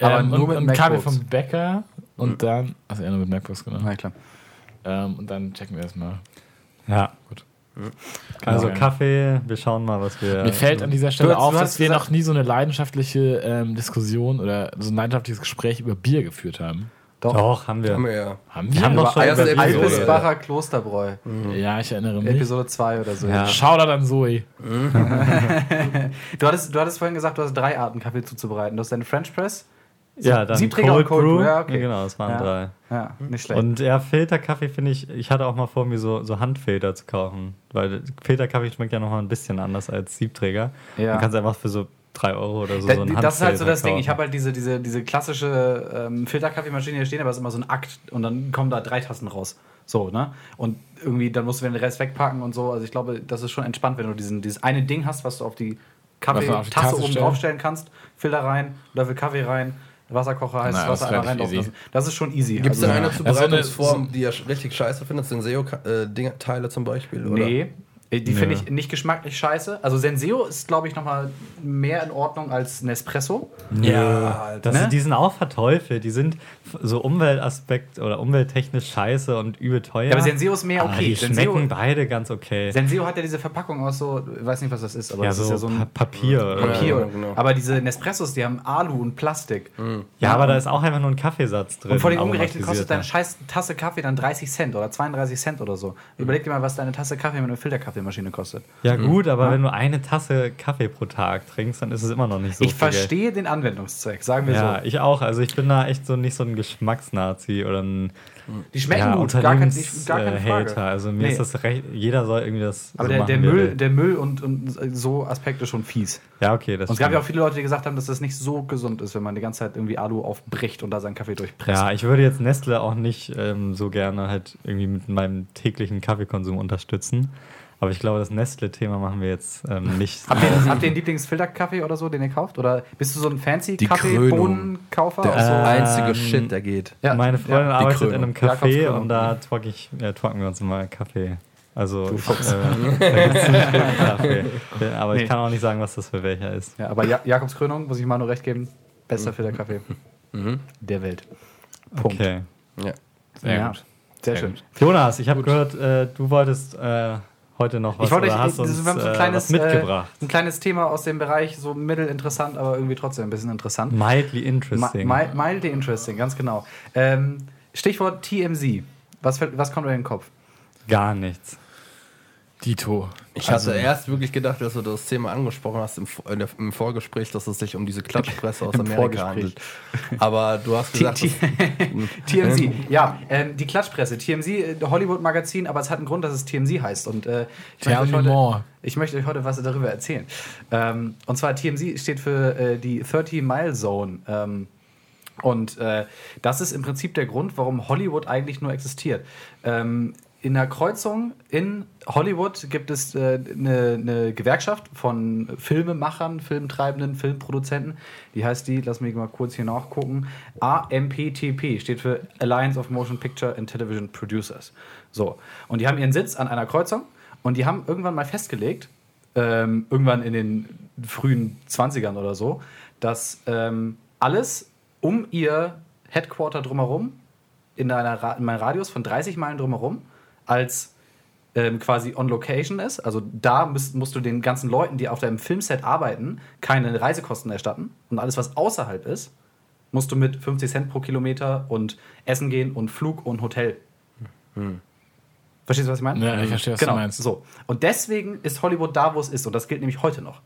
Aber ähm, nur und, mit und Kaffee MacBooks. vom Bäcker und dann, also ja, nur mit MacBooks, genau. Na klar. Ähm, und dann checken wir das mal. Ja, Gut. Also Okay. Kaffee, wir schauen mal, was wir. Mir fällt an dieser Stelle Du auf, du dass wir noch nie so eine leidenschaftliche ähm, Diskussion oder so ein leidenschaftliches Gespräch über Bier geführt haben. Doch. Doch, haben wir. Haben wir ja. Haben Wir haben doch schon erste über. Albisbacher Klosterbräu. Ja, ich erinnere mich. Episode 2 oder so. Ja. Shoutout an Zoe. Du, hattest, du hattest vorhin gesagt, du hast drei Arten Kaffee zuzubereiten. Du hast deinen French Press. Ja, dann Siebträger und Cold Brew, ja, okay. Ja, genau, das waren Ja. drei. Ja, nicht schlecht. Und ja, Filterkaffee finde ich, ich hatte auch mal vor, mir so, so Handfilter zu kaufen. Weil Filterkaffee schmeckt ja nochmal ein bisschen anders als Siebträger. Ja. Man kann es einfach für so drei Euro oder so, Da- so einen die- das ist halt so das Ding. Ich kaufen. habe halt diese, diese, diese klassische ähm, Filterkaffeemaschine hier stehen, aber es ist immer so ein Akt und dann kommen da drei Tassen raus. So, ne? Und irgendwie, dann musst du den Rest wegpacken und so. Also ich glaube, das ist schon entspannt, wenn du diesen, dieses eine Ding hast, was du auf die Kaffeetasse Tasse oben draufstellen kannst. Filter rein, Löffel Kaffee rein, Wasserkocher, heißes Na, das Wasser einmal relativ reinlaufen lassen. Das ist schon easy. Gibt es Also, denn eine Also eine- Zubereitungsform, die ihr richtig scheiße findet? Senseo-Teile zum Beispiel? Oder? Nee. Äh, Die finde ich nicht geschmacklich scheiße. Also Senseo ist, glaube ich, nochmal mehr in Ordnung als Nespresso. Ja, das, ne? die sind auch verteufelt. Die sind so Umweltaspekt oder umwelttechnisch scheiße und übel teuer. Ja, aber Senseo ist mehr Aber okay. die Senseo, schmecken beide ganz okay. Senseo hat ja diese Verpackung aus so, ich weiß nicht, was das ist, aber ja, das so, ist ja so ein Pa- Papier. Oder? Papier. Ja, genau. Aber diese Nespressos, die haben Alu und Plastik. Ja, aber da ist auch einfach nur ein Kaffeesatz drin. Und vor allem umgerechnet kostet deine scheiß Tasse Kaffee dann 30 Cent oder 32 Cent oder so. Überleg dir mal, was deine Tasse Kaffee mit einer Filterkaffeemaschine kostet. Ja, gut, aber Ja. wenn du eine Tasse Kaffee pro Tag trinkst, dann ist es immer noch nicht so ich viel Geld. verstehe den Anwendungszweck, sagen wir Ja, so. ich auch. Also ich bin da echt so nicht so ein Geschmacksnazi oder ein Die schmecken ja, gut, gar, kein, nicht, gar keine Frage. äh, Hater. Also mir Nee. ist das recht, jeder soll irgendwie das aber so der, machen, der, er Müll, der Müll und, und so Aspekte schon fies. Ja, okay, das Und es gab ja auch viele Leute, die gesagt haben, dass das nicht so gesund ist, wenn man die ganze Zeit irgendwie Alu aufbricht und da seinen Kaffee durchpresst. Ja, ich würde jetzt Nestle auch nicht ähm, so gerne halt irgendwie mit meinem täglichen Kaffeekonsum unterstützen. Aber ich glaube, das Nestle-Thema machen wir jetzt ähm, nicht. Habt ihr, habt ihr einen Lieblingsfilterkaffee oder so, den ihr kauft? Oder bist du so ein fancy Die Krönung. Kaffeebohnenkaufer? Der aus so- Äh, einzige Ähm, Shit, der geht. Ja, Meine Freundin ja, arbeitet Krönung. in einem Café und da trocken, ich, trocken wir uns immer Kaffee. Also, Fuchs. äh, da gibt's Kaffee. Aber Nee. ich kann auch nicht sagen, was das für welcher ist. Ja, aber ja Jakobs Krönung, muss ich mal nur recht geben, bester Filterkaffee Mhm. der Welt. Punkt. Okay. Ja. Sehr Ja, gut. Sehr Sehr schön. gut. Jonas, ich habe gehört, äh, du wolltest äh, heute noch was Ich wollte oder hast wir uns haben so ein äh, kleines, was mitgebracht. Äh, ein kleines Thema aus dem Bereich, so mittelinteressant, aber irgendwie trotzdem ein bisschen interessant. Mildly Mi- interesting. mi- Mildly interesting, ganz genau. Ähm, Stichwort TMZ. Was, was kommt euch in den Kopf? Gar nichts. Dito. Ich hatte erst wirklich gedacht, dass du das Thema angesprochen hast im, Vor- in der- im Vorgespräch, dass es sich um diese Klatschpresse aus Amerika handelt. Aber du hast gesagt, T- TMZ, ja, ähm, die Klatschpresse, TMZ, äh, Hollywood-Magazin, aber es hat einen Grund, dass es TMZ heißt. Und äh, ich, möchte heute, more. ich möchte euch heute was darüber erzählen. Ähm, und zwar TMZ steht für äh, die 30-Mile-Zone. Ähm, und äh, das ist im Prinzip der Grund, warum Hollywood eigentlich nur existiert. Ähm, in der Kreuzung in Hollywood gibt es äh, eine, eine Gewerkschaft von Filmemachern, Filmtreibenden, Filmproduzenten. Die heißt die, lass mich mal kurz hier nachgucken, AMPTP, steht für Alliance of Motion Picture and Television Producers. So, und die haben ihren Sitz an einer Kreuzung und die haben irgendwann mal festgelegt, ähm, irgendwann in den frühen 20ern oder so, dass ähm, alles um ihr Headquarter drumherum, in einem Radius von 30 Meilen drumherum, als ähm, quasi on location ist. Also da müsst, musst du den ganzen Leuten, die auf deinem Filmset arbeiten, keine Reisekosten erstatten. Und alles, was außerhalb ist, musst du mit 50 Cent pro Kilometer und Essen gehen und Flug und Hotel. Verstehst du, was ich meine? Ja, ich verstehe, was genau, du meinst. So. Und deswegen ist Hollywood da, wo es ist. Und das gilt nämlich heute noch.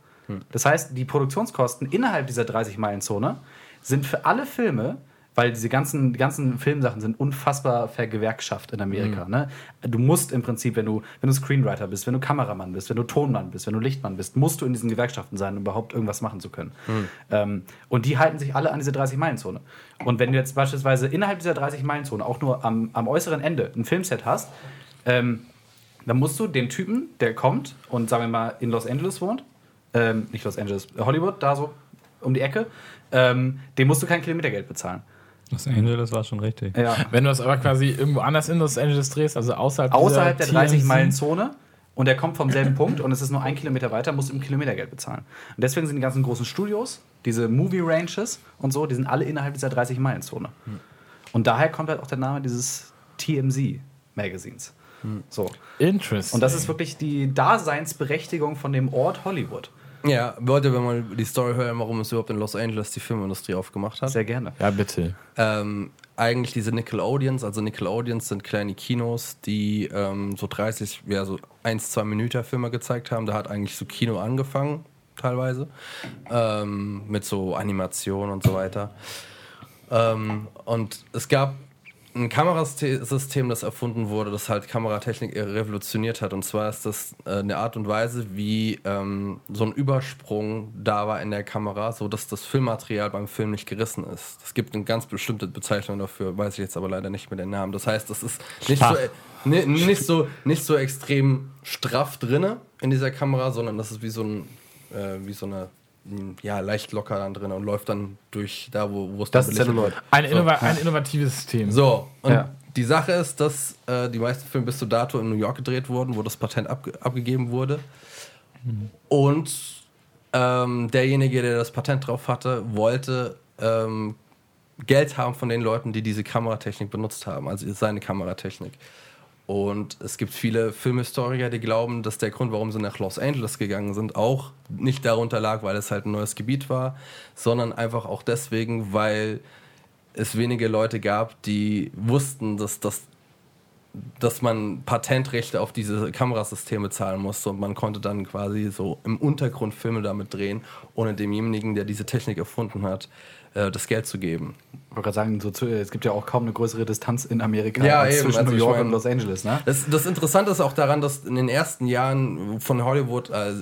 Das heißt, die Produktionskosten innerhalb dieser 30-Meilen-Zone sind für alle Filme, weil diese ganzen, ganzen Filmsachen sind unfassbar vergewerkschafft in Amerika. Ne? Du musst im Prinzip, wenn du, wenn du Screenwriter bist, wenn du Kameramann bist, wenn du Tonmann bist, wenn du Lichtmann bist, musst du in diesen Gewerkschaften sein, um überhaupt irgendwas machen zu können. Ähm, und die halten sich alle an diese 30-Meilen-Zone. Und wenn du jetzt beispielsweise innerhalb dieser 30-Meilen-Zone auch nur am, am äußeren Ende ein Filmset hast, ähm, dann musst du den Typen, der kommt und sagen wir mal in Los Angeles wohnt, ähm, nicht Los Angeles, Hollywood, da so um die Ecke, ähm, dem musst du kein Kilometergeld bezahlen. Los Angeles war schon richtig. Ja. Wenn du das aber quasi irgendwo anders in Los Angeles drehst, also außerhalb, Außerhalb der dieser 30-Meilen-Zone und der kommt vom selben Punkt und es ist nur ein Kilometer weiter, musst du im Kilometergeld bezahlen. Und deswegen sind die ganzen großen Studios, diese Movie Ranches und so, die sind alle innerhalb dieser 30-Meilen-Zone. Und daher kommt halt auch der Name dieses TMZ-Magazins. So. Interesting. Und das ist wirklich die Daseinsberechtigung von dem Ort Hollywood. Ja, Leute, wenn man die Story hören, warum es überhaupt in Los Angeles die Filmindustrie aufgemacht hat. Sehr gerne. Ja, bitte. Ähm, eigentlich diese Nickelodeons, also Nickelodeons sind kleine Kinos, die ähm, so 30, ja, so 1, 2 Minuten Filme gezeigt haben. Da hat eigentlich so Kino angefangen, teilweise. Ähm, mit so Animation und so weiter. Ähm, und es gab ein Kamerasystem, das erfunden wurde, das halt Kameratechnik revolutioniert hat. Und zwar ist das äh, eine Art und Weise, wie ähm, so ein Übersprung da war in der Kamera, so dass das Filmmaterial beim Film nicht gerissen ist. Es gibt eine ganz bestimmte Bezeichnung dafür, weiß ich jetzt aber leider nicht mehr den Namen. Das heißt, das ist nicht so, äh, ni- nicht so, nicht so extrem straff drinne in dieser Kamera, sondern das ist wie so ein, äh, wie so eine ja, leicht locker dann drin und läuft dann durch da, wo, wo es Das dann ist belichtet Celluloid. wird. Ein, innova ein innovatives System. So, und Ja. die Sache ist, dass äh, die meisten Filme bis zu dato in New York gedreht wurden, wo das Patent abge abgegeben wurde. Und ähm, derjenige, der das Patent drauf hatte, wollte ähm, Geld haben von den Leuten, die diese Kameratechnik benutzt haben, also seine Kameratechnik. Und es gibt viele Filmhistoriker, die glauben, dass der Grund, warum sie nach Los Angeles gegangen sind, auch nicht darunter lag, weil es halt ein neues Gebiet war, sondern einfach auch deswegen, weil es wenige Leute gab, die wussten, dass, dass, dass man Patentrechte auf diese Kamerasysteme zahlen musste und man konnte dann quasi so im Untergrund Filme damit drehen, ohne demjenigen, der diese Technik erfunden hat, äh, das Geld zu geben. Ich wollte gerade sagen, so zu, es gibt ja auch kaum eine größere Distanz in Amerika Ja, als eben, zwischen also New ich York mein- und Los Angeles, ne? Das, das Interessante ist auch daran, dass in den ersten Jahren von Hollywood, äh,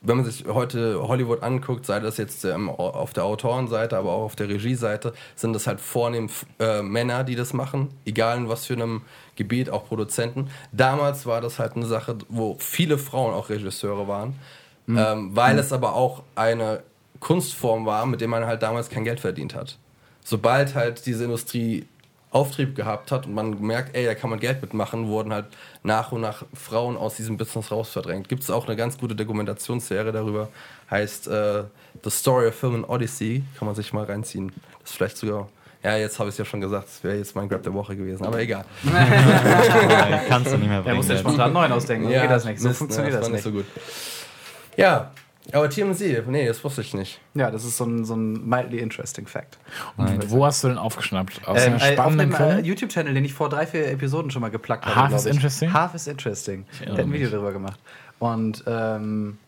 wenn man sich heute Hollywood anguckt, sei das jetzt ähm, auf der Autorenseite, aber auch auf der Regieseite, sind das halt vornehm äh, Männer, die das machen, egal in was für einem Gebiet, auch Produzenten. Damals war das halt eine Sache, wo viele Frauen auch Regisseure waren, ähm, weil es aber auch eine Kunstform war, mit der man halt damals kein Geld verdient hat. Sobald halt diese Industrie Auftrieb gehabt hat und man merkt, ey, da kann man Geld mitmachen, wurden halt nach und nach Frauen aus diesem Business rausverdrängt. Gibt es auch eine ganz gute Dokumentationsserie darüber, heißt äh, The Story of Film and Odyssey, kann man sich mal reinziehen. Das ist vielleicht sogar, ja, jetzt habe ich es ja schon gesagt, das wäre jetzt mein Grab der Woche gewesen, aber egal. Ja, kannst du nicht mehr Er bringen. muss ja spontan einen neuen ausdenken. so geht das nicht. So Mist, funktioniert ne, das war nicht. so gut. Ja, aber TMZ, nee, das wusste ich nicht. Ja, das ist so ein, so ein mildly interesting Fact. Und wo hast du denn aufgeschnappt? Aus Ähm, einer äh, auf dem äh? YouTube-Channel, den ich vor drei, vier Episoden schon mal geplagt habe. Half is ich. Interesting? Half is Interesting. Der erinnere hat ein Video darüber gemacht. Und ähm,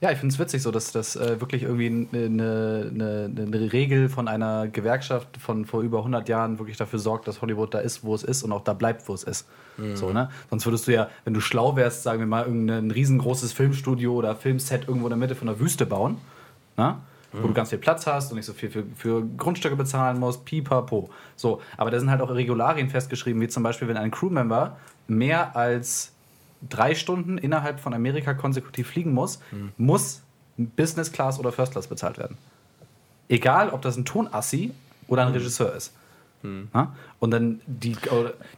ja, ich finde es witzig, so dass das äh, wirklich irgendwie eine, eine, eine Regel von einer Gewerkschaft von vor über 100 Jahren wirklich dafür sorgt, dass Hollywood da ist, wo es ist und auch da bleibt, wo es ist. So, ne? Sonst würdest du ja, wenn du schlau wärst, sagen wir mal, irgendein riesengroßes Filmstudio oder Filmset irgendwo in der Mitte von der Wüste bauen, na? wo du ganz viel Platz hast und nicht so viel für, für Grundstücke bezahlen musst, pipapo. So, aber da sind halt auch Regularien festgeschrieben, wie zum Beispiel, wenn ein Crewmember mehr als drei Stunden innerhalb von Amerika konsekutiv fliegen muss, muss Business Class oder First Class bezahlt werden. Egal, ob das ein Tonassi oder ein Regisseur ist. Na? Und dann die, die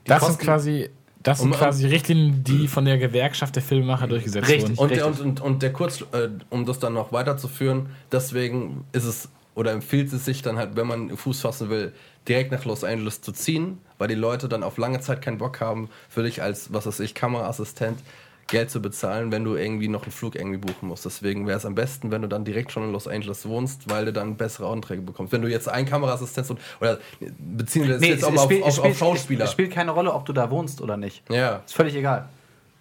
Das sind Kosten- quasi, das sind Und- quasi Richtlinien, die von der Gewerkschaft der Filmemacher durchgesetzt Richtig. wurden. Und, der, Richtig. und, und, und der Kurz, äh, um das dann noch weiterzuführen, deswegen ist es oder empfiehlt es sich dann halt, wenn man Fuß fassen will, direkt nach Los Angeles zu ziehen, weil die Leute dann auf lange Zeit keinen Bock haben, für dich als, was weiß ich, Kameraassistent Geld zu bezahlen, wenn du irgendwie noch einen Flug irgendwie buchen musst. Deswegen wäre es am besten, wenn du dann direkt schon in Los Angeles wohnst, weil du dann bessere Aufträge bekommst. Wenn du jetzt einen Kameraassistent und, oder beziehen wir das Nee, jetzt auch mal auf, auf, auf Schauspieler. es spielt keine Rolle, ob du da wohnst oder nicht. ja. Ist völlig egal.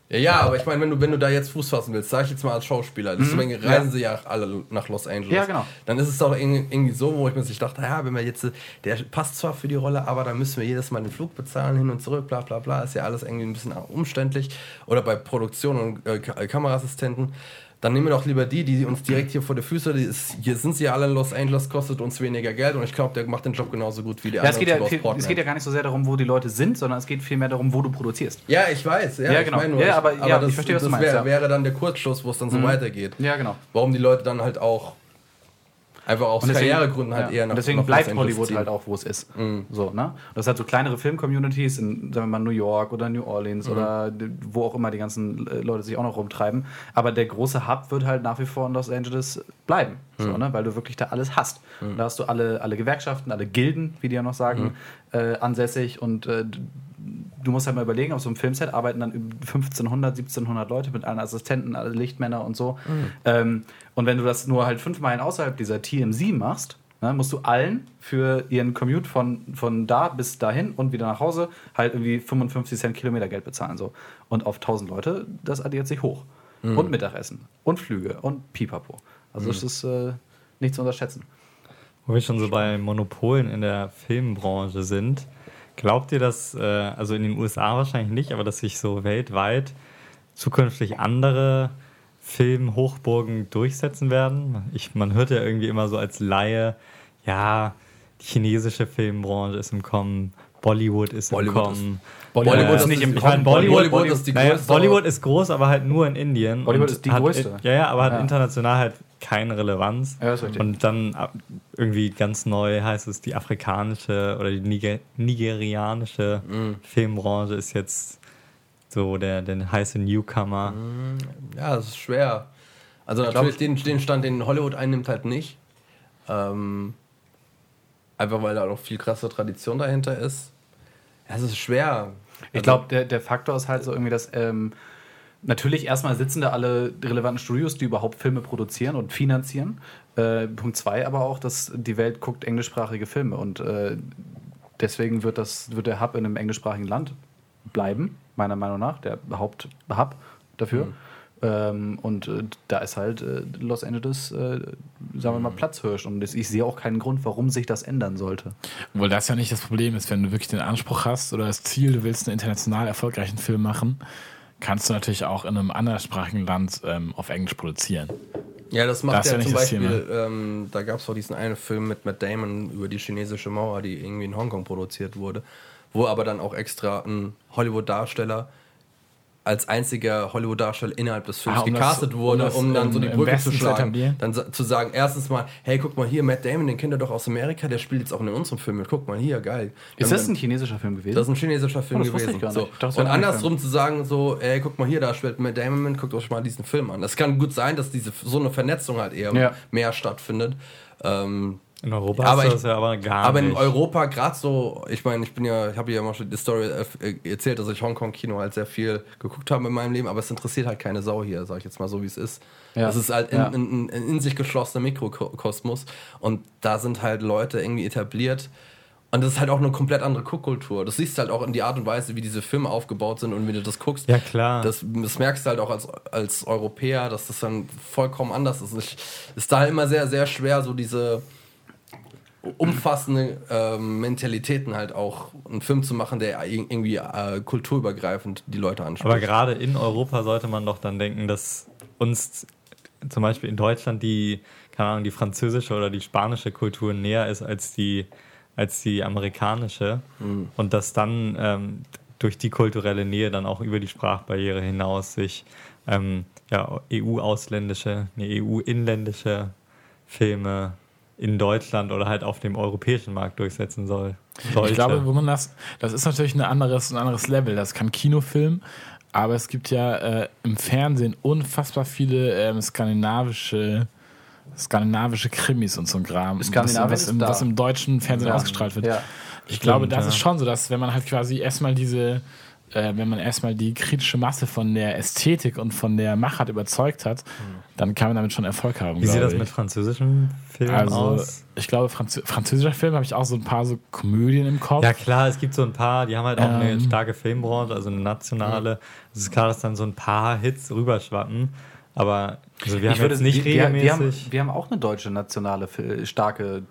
Ja, ja, aber ich meine, wenn du, wenn du da jetzt Fuß fassen willst, sag ich jetzt mal als Schauspieler, deswegen reisen ja. sie ja alle nach Los Angeles. Ja, genau. Dann ist es doch irgendwie, so, wo ich mir sich dachte, ja, wenn wir jetzt, der passt zwar für die Rolle, aber dann müssen wir jedes Mal den Flug bezahlen, hin und zurück, bla bla bla, ist ja alles irgendwie ein bisschen umständlich. Oder bei Produktion und äh, Kameraassistenten. Dann nehmen wir doch lieber die, die uns direkt hier vor der Füße, die ist, hier sind sie ja alle in Los Angeles, kostet uns weniger Geld und ich glaube, der macht den Job genauso gut wie der Ja, es, andere geht ja, viel, es geht ja gar nicht so sehr darum, wo die Leute sind, sondern es geht vielmehr darum, wo du produzierst. Ja, ich weiß. Ja, Ja, ich genau. meine nur, Ja, ich- aber- ja, das, ich verstehe, was du das meinst, wär, ja. wäre dann der Kurzschluss, wo es dann so weitergeht. Ja, genau. Warum die Leute dann halt auch Einfach aus deswegen- Karrieregründen halt ja. eher nach Und deswegen nach bleibt Hollywood ziehen. halt auch, wo es ist. So, ne? Das hat so kleinere Film-Communities in, sagen wir mal, New York oder New Orleans oder d- wo auch immer die ganzen äh, Leute sich auch noch rumtreiben. Aber der große Hub wird halt nach wie vor in Los Angeles bleiben. So, ne? Weil du wirklich da alles hast. Da hast du alle, alle Gewerkschaften, alle Gilden, wie die ja noch sagen, äh, ansässig und äh, du musst halt mal überlegen, auf so einem Filmset arbeiten dann über 1500, 1700 Leute mit allen Assistenten, alle Lichtmänner und so. Ähm, und wenn du das nur halt fünf Meilen außerhalb dieser TMZ machst, ne, musst du allen für ihren Commute von, von da bis dahin und wieder nach Hause halt irgendwie 55 Cent Kilometergeld bezahlen. So. Und auf 1000 Leute, das addiert sich hoch. Und Mittagessen und Flüge und Pipapo. Also das ist äh, nicht zu unterschätzen. Wo wir schon so bei Monopolen in der Filmbranche sind, glaubt ihr, dass, äh, also in den USA wahrscheinlich nicht, aber dass sich so weltweit zukünftig andere Filmhochburgen durchsetzen werden? Ich, man hört ja irgendwie immer so als Laie, ja, die chinesische Filmbranche ist im Kommen, Bollywood ist Bollywood im Kommen. Bollywood Äh, ist nicht im ich meine. Bollywood, Bollywood ist die naja, größte- Bollywood ist groß, aber halt nur in Indien. Bollywood ist die hat, größte. Ja, ja, aber hat Ja. international halt keine Relevanz. Ja. Und dann irgendwie ganz neu heißt es, die afrikanische oder die Niger nigerianische Mhm. Filmbranche ist jetzt so der, der heiße Newcomer. Mhm. Ja, das ist schwer. Also natürlich den, den Stand, den Hollywood einnimmt, halt nicht. Ähm, einfach weil da noch viel krasse Tradition dahinter ist. Ja, es ist schwer. Ich glaube, der, der Faktor ist halt so irgendwie, dass ähm, natürlich erstmal sitzen da alle relevanten Studios, die überhaupt Filme produzieren und finanzieren. Äh, Punkt zwei aber auch, dass die Welt guckt englischsprachige Filme und äh, deswegen wird, das, wird der Hub in einem englischsprachigen Land bleiben, meiner Meinung nach, der Haupthub dafür. Ähm, und äh, da ist halt äh, Los Angeles, äh, sagen wir mal, Platzhirsch. Und ich sehe auch keinen Grund, warum sich das ändern sollte. Obwohl das ja nicht das Problem ist, wenn du wirklich den Anspruch hast oder das Ziel, du willst einen international erfolgreichen Film machen, kannst du natürlich auch in einem anderssprachigen Land ähm, auf Englisch produzieren. Ja, das macht Das ja, ja zum Beispiel, ähm, da gab es doch diesen einen Film mit Matt Damon über die chinesische Mauer, die irgendwie in Hongkong produziert wurde, wo aber dann auch extra ein Hollywood-Darsteller als einziger Hollywood-Darsteller innerhalb des Films Ah, um das- gecastet wurde, um um, das dann so die Brücke zu schlagen. Dann zu sagen, erstens mal, hey, guck mal hier, Matt Damon, den kennt ihr doch aus Amerika, der spielt jetzt auch in unserem Film mit. Guck mal hier, geil. Ist Dann- das ein chinesischer Film gewesen? das ist ein chinesischer Film Oh, das gewesen. So. Dachte, das Und andersrum zu sagen, so, ey, guck mal hier, da spielt Matt Damon mit, guckt euch mal diesen Film an. Das kann gut sein, dass diese so eine Vernetzung halt eher Ja. mehr stattfindet. Ähm, In Europa Aber hast du ich- das ja aber gar aber nicht. in Europa gerade so, ich meine, ich bin ja, ich habe ja immer schon die Story äh, erzählt, dass ich Hongkong-Kino halt sehr viel geguckt habe in meinem Leben, aber es interessiert halt keine Sau hier, sag ich jetzt mal so, wie es ist. Ja. Es ist halt in, Ja. in, in, in sich geschlossener Mikrokosmos und da sind halt Leute irgendwie etabliert. Und das ist halt auch eine komplett andere Guckkultur. Das siehst du halt auch in die Art und Weise, wie diese Filme aufgebaut sind und wie du das guckst. Ja, klar. Das, das merkst du halt auch als, als Europäer, dass das dann vollkommen anders ist. Es ist da halt immer sehr, sehr schwer, so diese umfassende ähm, Mentalitäten halt auch einen Film zu machen, der ir- irgendwie äh, kulturübergreifend die Leute anspricht. Aber gerade in Europa sollte man doch dann denken, dass uns zum Beispiel in Deutschland die, keine Ahnung, die französische oder die spanische Kultur näher ist als die, als die amerikanische. Und dass dann ähm, durch die kulturelle Nähe dann auch über die Sprachbarriere hinaus sich ähm, ja, EU-ausländische, nee, EU-inländische Filme in Deutschland oder halt auf dem europäischen Markt durchsetzen soll. Sollte. Ich glaube, wo man das, das ist natürlich ein anderes, ein anderes Level. Das kann Kinofilm, aber es gibt ja äh, im Fernsehen unfassbar viele ähm, skandinavische, skandinavische Krimis und so ein Kram. Was, was, im, was im deutschen Fernsehen Ja. ausgestrahlt wird. Ja. Ich glaube, das ja. ist schon so, dass wenn man halt quasi erstmal diese, äh, wenn man erstmal die kritische Masse von der Ästhetik und von der Machart überzeugt hat, dann kann man damit schon Erfolg haben. Wie sieht das ich. mit französischen Filmen Also, aus? ich glaube, Franzö französischer Film habe ich auch so ein paar so Komödien im Kopf. Ja klar, es gibt so ein paar, die haben halt auch eine Ähm. starke Filmbranche, also eine nationale. Es ist klar, dass dann so ein paar Hits rüberschwappen. Aber also wir haben jetzt nicht wir, regelmäßig. Wir haben, wir haben auch eine deutsche nationale, starke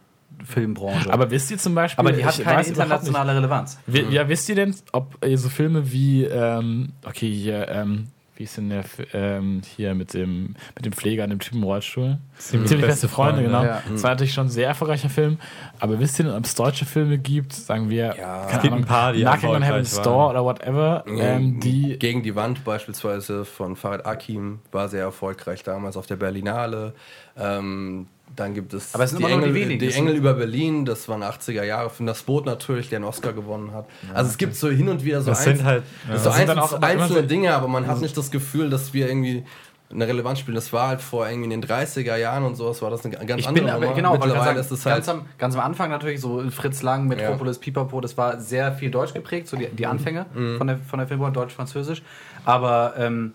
Filmbranche. Aber wisst ihr zum Beispiel, Aber die hat keine internationale Relevanz. nicht. Wi- Ja, wisst ihr denn, ob so Filme wie, ähm, okay, hier, ähm, wie ist denn der, ähm, hier mit dem, mit dem Pfleger an dem Typen Rollstuhl? Ziemlich Ziemlich beste beste Freunde, Freunde, genau. ja. Das war natürlich schon ein sehr erfolgreicher Film. Aber wisst ihr denn, ob es deutsche Filme gibt, sagen wir, Ja. keine Es gibt ein paar, die Knocking on Heaven's. Door oder whatever, ähm, die Gegen die Wand beispielsweise von Farid Akim war sehr erfolgreich damals auf der Berlinale. Ähm, Dann gibt es, Aber es sind die, immer nur die Engel, wenigen. die Das Engel über Berlin, das waren 80er Jahre. Für das Boot natürlich, der einen Oscar gewonnen hat. also es gibt so hin und wieder so, Das sind einzel- halt. so Ja. sind einzel dann auch immer- immer einzelne so- Dinge, aber man hat nicht das Gefühl, dass wir irgendwie eine Relevanz spielen. Das war halt vor irgendwie in den 30er Jahren und sowas war das eine ganz Ich andere bin aber, Nummer. genau, Mittlerweile gerade ist sagen, es halt ganz, am, ganz am Anfang natürlich so Fritz Lang, Metropolis, Pipapo, das war sehr viel Deutsch geprägt, so die, die Anfänge von der, von der Filmbranche, Deutsch-Französisch. Aber ähm,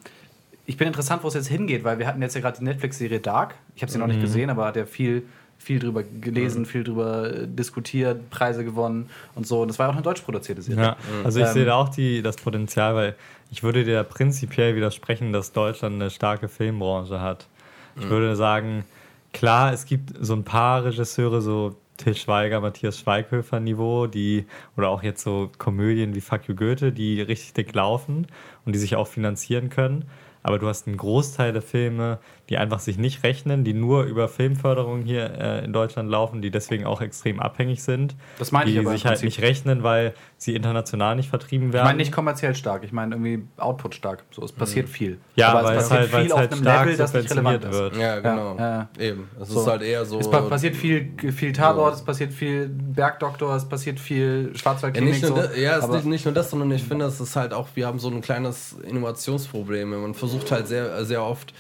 ich bin interessant, wo es jetzt hingeht, weil wir hatten jetzt ja gerade die Netflix-Serie Dark. Ich habe sie noch nicht gesehen, aber hat ja viel, viel drüber gelesen, viel drüber äh, diskutiert, Preise gewonnen und so. Und das war ja auch eine deutsch produzierte Serie. Ja, also ich Ähm, sehe da auch die, das Potenzial, weil ich würde dir prinzipiell widersprechen, dass Deutschland eine starke Filmbranche hat. Ich würde sagen, klar, es gibt so ein paar Regisseure, so Till Schweiger, Matthias Schweighöfer Niveau, die, oder auch jetzt so Komödien wie Fuck You Goethe, die richtig dick laufen und die sich auch finanzieren können. Aber du hast einen Großteil der Filme, die einfach sich nicht rechnen, die nur über Filmförderung hier äh, in Deutschland laufen, die deswegen auch extrem abhängig sind. Das meine ich die aber im sich halt nicht rechnen, weil sie international nicht vertrieben werden. Ich meine nicht kommerziell stark, ich meine irgendwie Output stark. So, es passiert viel. ja, aber weil es halt, weil es halt stark subventioniert ist. wird. Ja, genau. Ja, ja. Eben. Es So. ist halt eher so. Es pa passiert viel, viel Tatort, es passiert viel Bergdoktor, es passiert viel Ja, Schwarzwaldklinik. nicht nur, so. das, ja, es ist aber, nicht, nicht nur das, sondern ich finde, es ist halt auch, wir haben so ein kleines Innovationsproblem. Man versucht halt sehr, sehr oft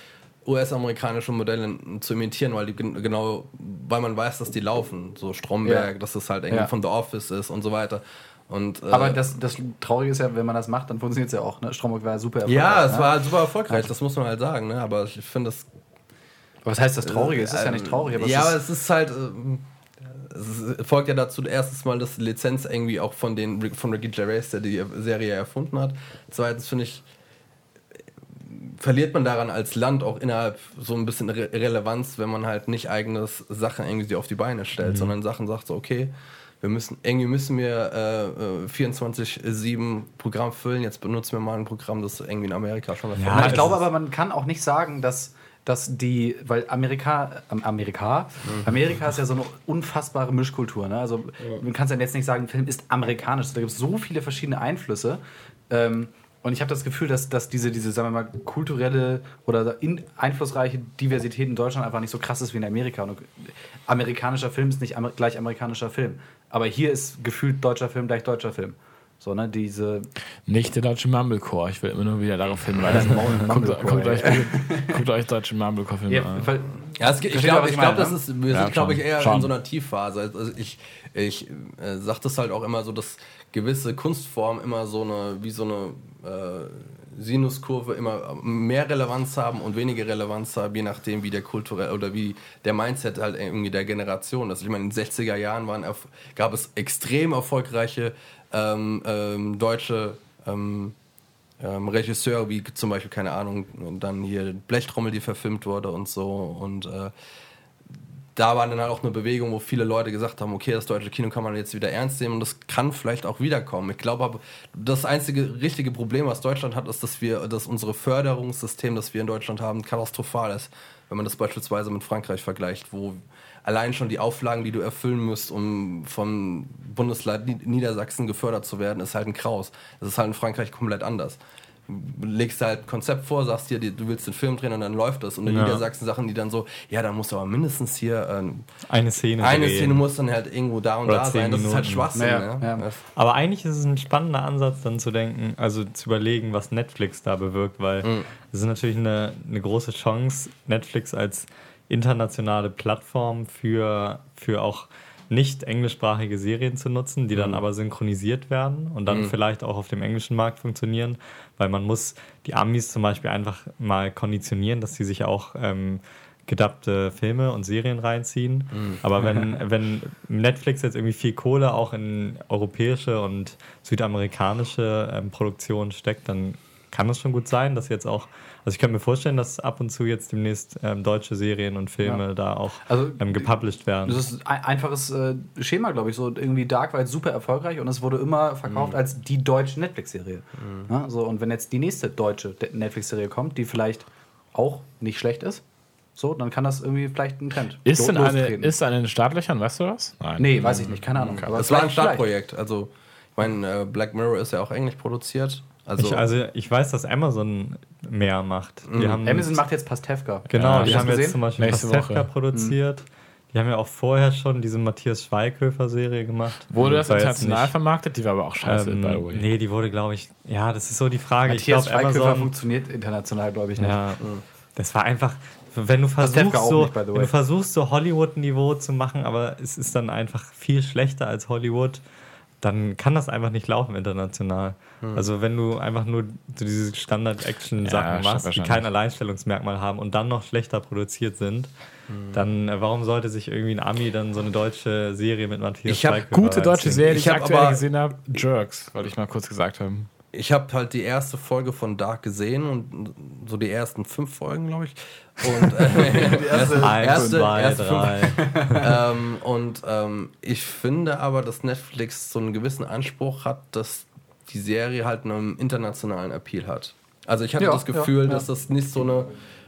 US-amerikanische Modelle zu imitieren, weil die gen- genau, weil man weiß, dass die laufen. So Stromberg, Ja. dass das halt irgendwie Ja. von The Office ist und so weiter. Und, äh, aber das, das Traurige ist ja, wenn man das macht, dann funktioniert es ja auch. Ne? Stromberg war ja super erfolgreich. ja, es ne? war halt super erfolgreich, das muss man halt sagen. Ne? Aber ich finde das Aber was heißt das Traurige? Es ist ja nicht traurig. Aber ja, es aber es ist halt. ähm, Es folgt ja dazu erstens mal, dass die Lizenz irgendwie auch von, den, von Ricky Gervais, der die Serie erfunden hat. Zweitens finde ich, verliert man daran als Land auch innerhalb so ein bisschen Re Relevanz, wenn man halt nicht eigenes Sachen irgendwie auf die Beine stellt, Mhm. sondern Sachen sagt so, okay, wir müssen, irgendwie müssen wir äh, äh, 24-7 Programm füllen, jetzt benutzen wir mal ein Programm, das irgendwie in Amerika schon Na, das ich glaube aber, man kann auch nicht sagen, dass, dass die, weil Amerika, ähm, Amerika, Mhm. Amerika ist ja so eine unfassbare Mischkultur. Ne? Also man kann es ja jetzt nicht sagen, ein Film ist amerikanisch. Da gibt es so viele verschiedene Einflüsse. Ähm, und ich habe das Gefühl, dass, dass diese, diese, sagen wir mal, kulturelle oder in, einflussreiche Diversität in Deutschland einfach nicht so krass ist wie in Amerika. Und amerikanischer Film ist nicht amer gleich amerikanischer Film. Aber hier ist gefühlt deutscher Film gleich deutscher Film. So, ne, diese. Nicht der deutsche Mumblecore. Ich will immer nur wieder darauf hinweisen. guckt, euch, guckt euch deutsche Mumblecore-Filme Ja, an. Ja, es, ich glaube, glaub, das ne? ist, wir Ja, sind, glaube ich, eher Schon. in so einer Tiefphase. Also ich ich äh, sage das halt auch immer so, dass gewisse Kunstformen immer so eine, wie so eine äh, Sinuskurve immer mehr Relevanz haben und weniger Relevanz haben, je nachdem, wie der kulturell oder wie der Mindset halt irgendwie der Generation ist. Ich meine, in den 60er Jahren waren, gab es extrem erfolgreiche ähm, ähm, deutsche ähm, ähm, Regisseure, wie zum Beispiel, keine Ahnung, dann hier Blechtrommel, die verfilmt wurde und so. Und äh, da war dann halt auch eine Bewegung, wo viele Leute gesagt haben, okay, das deutsche Kino kann man jetzt wieder ernst nehmen und das kann vielleicht auch wiederkommen. Ich glaube aber, das einzige richtige Problem, was Deutschland hat, ist, dass wir, dass unsere Förderungssystem, das wir in Deutschland haben, katastrophal ist. Wenn man das beispielsweise mit Frankreich vergleicht, wo allein schon die Auflagen, die du erfüllen musst, um vom Bundesland Nied- Niedersachsen gefördert zu werden, ist halt ein Kraus. Das ist halt in Frankreich komplett anders legst halt ein Konzept vor, sagst dir, du willst den Film drehen und dann läuft das. Und in Ja. Niedersachsen Sachen, die dann so, ja, dann musst du aber mindestens hier ähm, Eine Szene. eine drehen. Szene muss dann halt irgendwo da und Oder da sein. Das ist halt Minuten. Schwachsinn. Ja, ne? ja. Aber eigentlich ist es ein spannender Ansatz, dann zu denken, also zu überlegen, was Netflix da bewirkt, weil Mhm. es ist natürlich eine, eine große Chance, Netflix als internationale Plattform für, für auch nicht englischsprachige Serien zu nutzen, die dann aber synchronisiert werden und dann vielleicht auch auf dem englischen Markt funktionieren, weil man muss die Amis zum Beispiel einfach mal konditionieren, dass sie sich auch ähm, gedappte Filme und Serien reinziehen. Aber wenn, wenn Netflix jetzt irgendwie viel Kohle auch in europäische und südamerikanische ähm, Produktionen steckt, dann kann es schon gut sein, dass jetzt auch, also ich könnte mir vorstellen, dass ab und zu jetzt demnächst ähm, deutsche Serien und Filme Ja. da auch Also, ähm, gepublished werden. Das ist ein einfaches äh, Schema, glaube ich. So irgendwie Dark war jetzt super erfolgreich und es wurde immer verkauft Mhm. als die deutsche Netflix-Serie. Ja, so, und wenn jetzt die nächste deutsche De- Netflix-Serie kommt, die vielleicht auch nicht schlecht ist, so, dann kann das irgendwie vielleicht ein Trend. Ist denn eine, ist eine in den Startlöchern, weißt du das? Nein. Nee, weiß ich nicht, keine Ahnung. Aber Das war ein Startprojekt. Also, ich meine, äh, Black Mirror ist ja auch englisch produziert. Also, ich, also ich weiß, dass Amazon mehr macht. Die haben Amazon macht jetzt Pastewka. Genau, Ja, die haben jetzt gesehen? zum Beispiel Nächste Pastewka Woche. produziert. die haben ja auch vorher schon diese Matthias Schweighöfer-Serie gemacht. Wurde das international nicht- vermarktet? Die war aber auch scheiße, Ähm, by the way. nee, die wurde, glaube ich, ja, das ist so die Frage. Matthias ich glaube, Schweighöfer Amazon, funktioniert international, glaube ich, nicht. ja, das war einfach, wenn du versuchst, so, nicht, wenn du versuchst, so Hollywood-Niveau zu machen, aber es ist dann einfach viel schlechter als Hollywood, dann kann das einfach nicht laufen international. Hm. Also wenn du einfach nur so diese Standard-Action-Sachen Ja, machst, die kein Alleinstellungsmerkmal haben und dann noch schlechter produziert sind, Hm. dann äh, warum sollte sich irgendwie ein Ami dann so eine deutsche Serie mit Matthias Ich hab Schweighöfer Gute deutsche reinziehen? Serie, die Ich ich aktuell aber- gesehen habe. Jerks, wollte ich mal kurz gesagt haben. Ich habe halt die erste Folge von Dark gesehen und so die ersten fünf Folgen, glaube ich. Und äh, die erste, Eins, erste, zwei, erste fünf drei. ähm, und ähm, ich finde aber, dass Netflix so einen gewissen Anspruch hat, dass die Serie halt einen internationalen Appeal hat. Also ich hatte Ja, das Gefühl, ja, ja. dass das nicht so eine,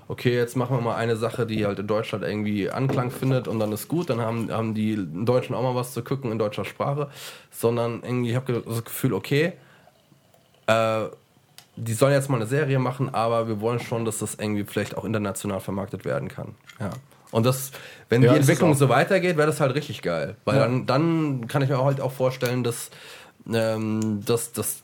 okay, jetzt machen wir mal eine Sache, die halt in Deutschland irgendwie Anklang findet und dann ist gut, dann haben, haben die Deutschen auch mal was zu gucken in deutscher Sprache, sondern irgendwie, ich habe das Gefühl, okay, äh, die sollen jetzt mal eine Serie machen, aber wir wollen schon, dass das irgendwie vielleicht auch international vermarktet werden kann. Ja. Und das, wenn Ja, die Entwicklung so weitergeht, wäre das halt richtig geil. Weil dann, dann kann ich mir halt auch vorstellen, dass, ähm, dass, dass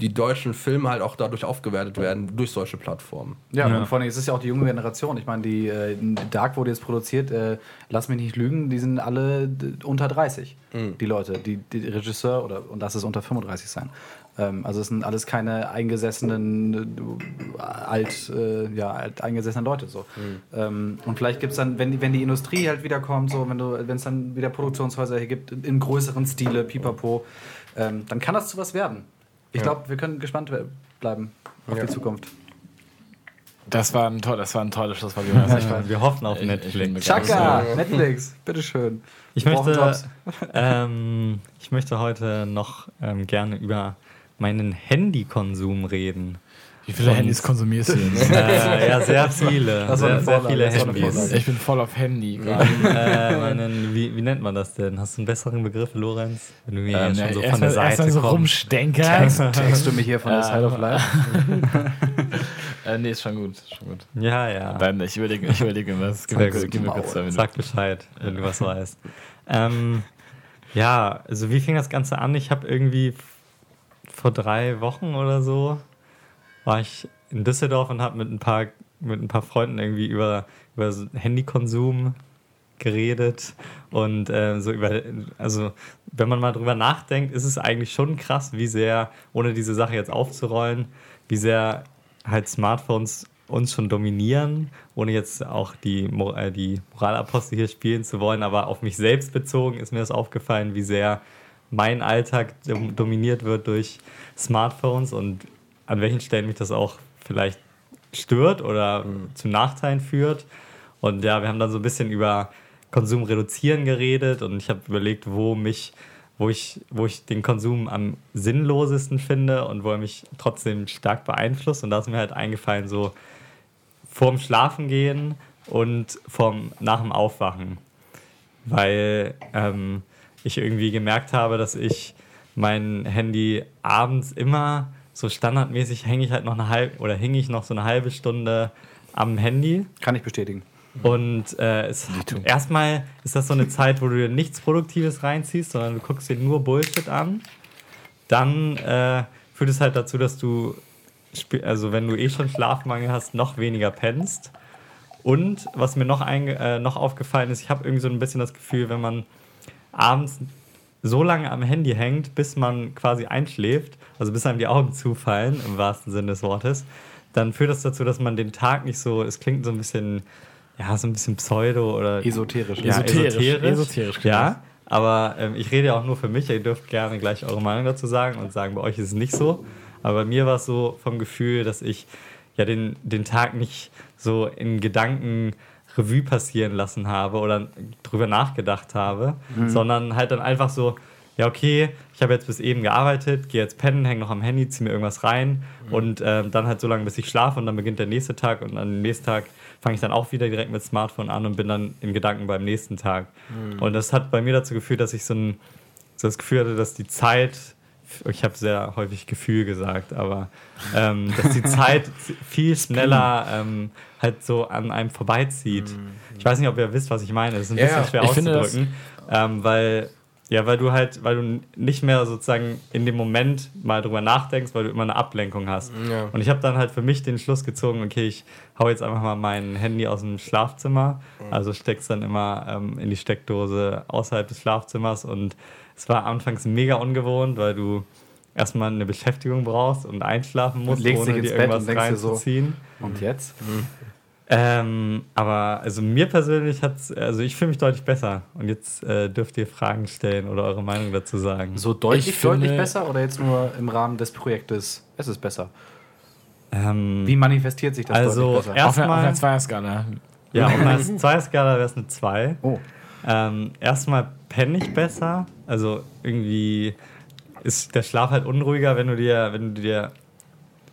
die deutschen Filme halt auch dadurch aufgewertet werden, durch solche Plattformen. Ja, und vor allem, es ist ja auch die junge Generation. Ich meine, die äh, Dark wurde jetzt produziert, äh, lass mich nicht lügen, die sind alle unter 30, die Leute, die, die Regisseur oder und lass es unter 35 sein. Ähm, also es sind alles keine eingesessenen, äh, alt, äh, ja, alt eingesessenen Leute so. Ähm, und vielleicht gibt es dann, wenn die, wenn die Industrie halt wiederkommt, so, wenn du, wenn es dann wieder Produktionshäuser hier gibt, in größeren Stile, pipapo, ähm, dann kann das zu was werden. Ich glaube, wir können gespannt bleiben auf Ja. die Zukunft. Das war ein, toll, das war ein tolles Schlusswort, Jonas. Ja, wir hoffen auf Netflix. Chaka, Netflix, bitteschön. Ich Wir möchte, ähm, ich möchte heute noch ähm, gerne über meinen Handykonsum reden. Wie viele Handys konsumierst du jetzt? äh, ja, sehr viele. Das Sehr, sehr viele Handys. Ich bin voll auf Handy gerade. äh, meinen, wie, wie nennt man das denn? Hast du einen besseren Begriff, Lorenz? Wenn du mir Ähm, ja, schon so von der Seite so kommst. rumstenkerst. Text du mich hier von der. Side of Life? äh, nee, ist schon gut. Schon gut. Ja, ja. Nein, ich überlege, ich überlege was. Gib Sehr mir, gib mir kurz zwei Minuten. Sag Bescheid, wenn du was weißt. Ähm, ja, also wie fing das Ganze an? Ich habe irgendwie vor drei Wochen oder so war ich in Düsseldorf und habe mit ein paar mit ein paar Freunden irgendwie über, über Handykonsum geredet und äh, so über, also wenn man mal drüber nachdenkt, ist es eigentlich schon krass, wie sehr, ohne diese Sache jetzt aufzurollen, wie sehr halt Smartphones uns schon dominieren, ohne jetzt auch die, äh, die Moralapostel hier spielen zu wollen, aber auf mich selbst bezogen ist mir das aufgefallen, wie sehr mein Alltag dom dominiert wird durch Smartphones und an welchen Stellen mich das auch vielleicht stört oder zu Nachteilen führt. Und ja, wir haben dann so ein bisschen über Konsum reduzieren geredet und ich habe überlegt, wo mich, wo ich, wo ich den Konsum am sinnlosesten finde und wo er mich trotzdem stark beeinflusst. Und da ist mir halt eingefallen, so vorm Schlafengehen und vorm, nach dem Aufwachen. Weil ähm, ich irgendwie gemerkt habe, dass ich mein Handy abends immer so standardmäßig hänge ich halt noch eine halbe oder hing ich noch so eine halbe Stunde am Handy. Kann ich bestätigen. Und äh, erstmal ist das so eine Zeit, wo du dir nichts Produktives reinziehst, sondern du guckst dir nur Bullshit an. Dann äh, führt es halt dazu, dass du, also wenn du eh schon Schlafmangel hast, noch weniger pennst. Und was mir noch, einge äh, noch aufgefallen ist, ich habe irgendwie so ein bisschen das Gefühl, wenn man abends so lange am Handy hängt, bis man quasi einschläft, also bis einem die Augen zufallen, im wahrsten Sinne des Wortes, dann führt das dazu, dass man den Tag nicht so, es klingt so ein bisschen, ja, so ein bisschen pseudo oder Esoterisch. ja, Esoterisch, esoterisch. esoterisch klingt ja, aber ähm, ich rede ja auch nur für mich. Ihr dürft gerne gleich eure Meinung dazu sagen und sagen, bei euch ist es nicht so. Aber bei mir war es so vom Gefühl, dass ich ja den, den Tag nicht so in Gedanken Revue passieren lassen habe oder drüber nachgedacht habe, sondern halt dann einfach so, ja, okay, ich habe jetzt bis eben gearbeitet, gehe jetzt pennen, hänge noch am Handy, ziehe mir irgendwas rein und ähm, dann halt so lange, bis ich schlafe und dann beginnt der nächste Tag und am nächsten Tag fange ich dann auch wieder direkt mit Smartphone an und bin dann in Gedanken beim nächsten Tag. Und das hat bei mir dazu geführt, dass ich so, ein, so das Gefühl hatte, dass die Zeit ich habe sehr häufig Gefühl gesagt, aber ähm, dass die Zeit viel schneller ähm, halt so an einem vorbeizieht. Ich weiß nicht, ob ihr wisst, was ich meine. Das ist ein Ja, bisschen schwer auszudrücken, ähm, weil ja, weil du halt, weil du nicht mehr sozusagen in dem Moment mal drüber nachdenkst, weil du immer eine Ablenkung hast. Ja. Und ich habe dann halt für mich den Schluss gezogen, okay, ich hau jetzt einfach mal mein Handy aus dem Schlafzimmer, also steck's dann immer ähm, in die Steckdose außerhalb des Schlafzimmers und es war anfangs mega ungewohnt, weil du erstmal eine Beschäftigung brauchst und einschlafen musst, legst dich ohne ins dir Bett und irgendwas denkst dir so, reinzuziehen. Und jetzt? Ähm, aber also mir persönlich hat's, also ich fühle mich deutlich besser. Und jetzt äh, dürft ihr Fragen stellen oder eure Meinung dazu sagen. So deutlich, Ich finde- deutlich besser oder jetzt nur im Rahmen des Projektes? Es ist besser. Ähm, Wie manifestiert sich das Also, deutlich besser? erst- Auf einer, auf Erstmal- einer Zweierskala. ja, und als Zweiskala wäre es eine 2. oh, Ähm, erstmal penne ich besser. Also irgendwie ist der Schlaf halt unruhiger, wenn du dir, wenn du dir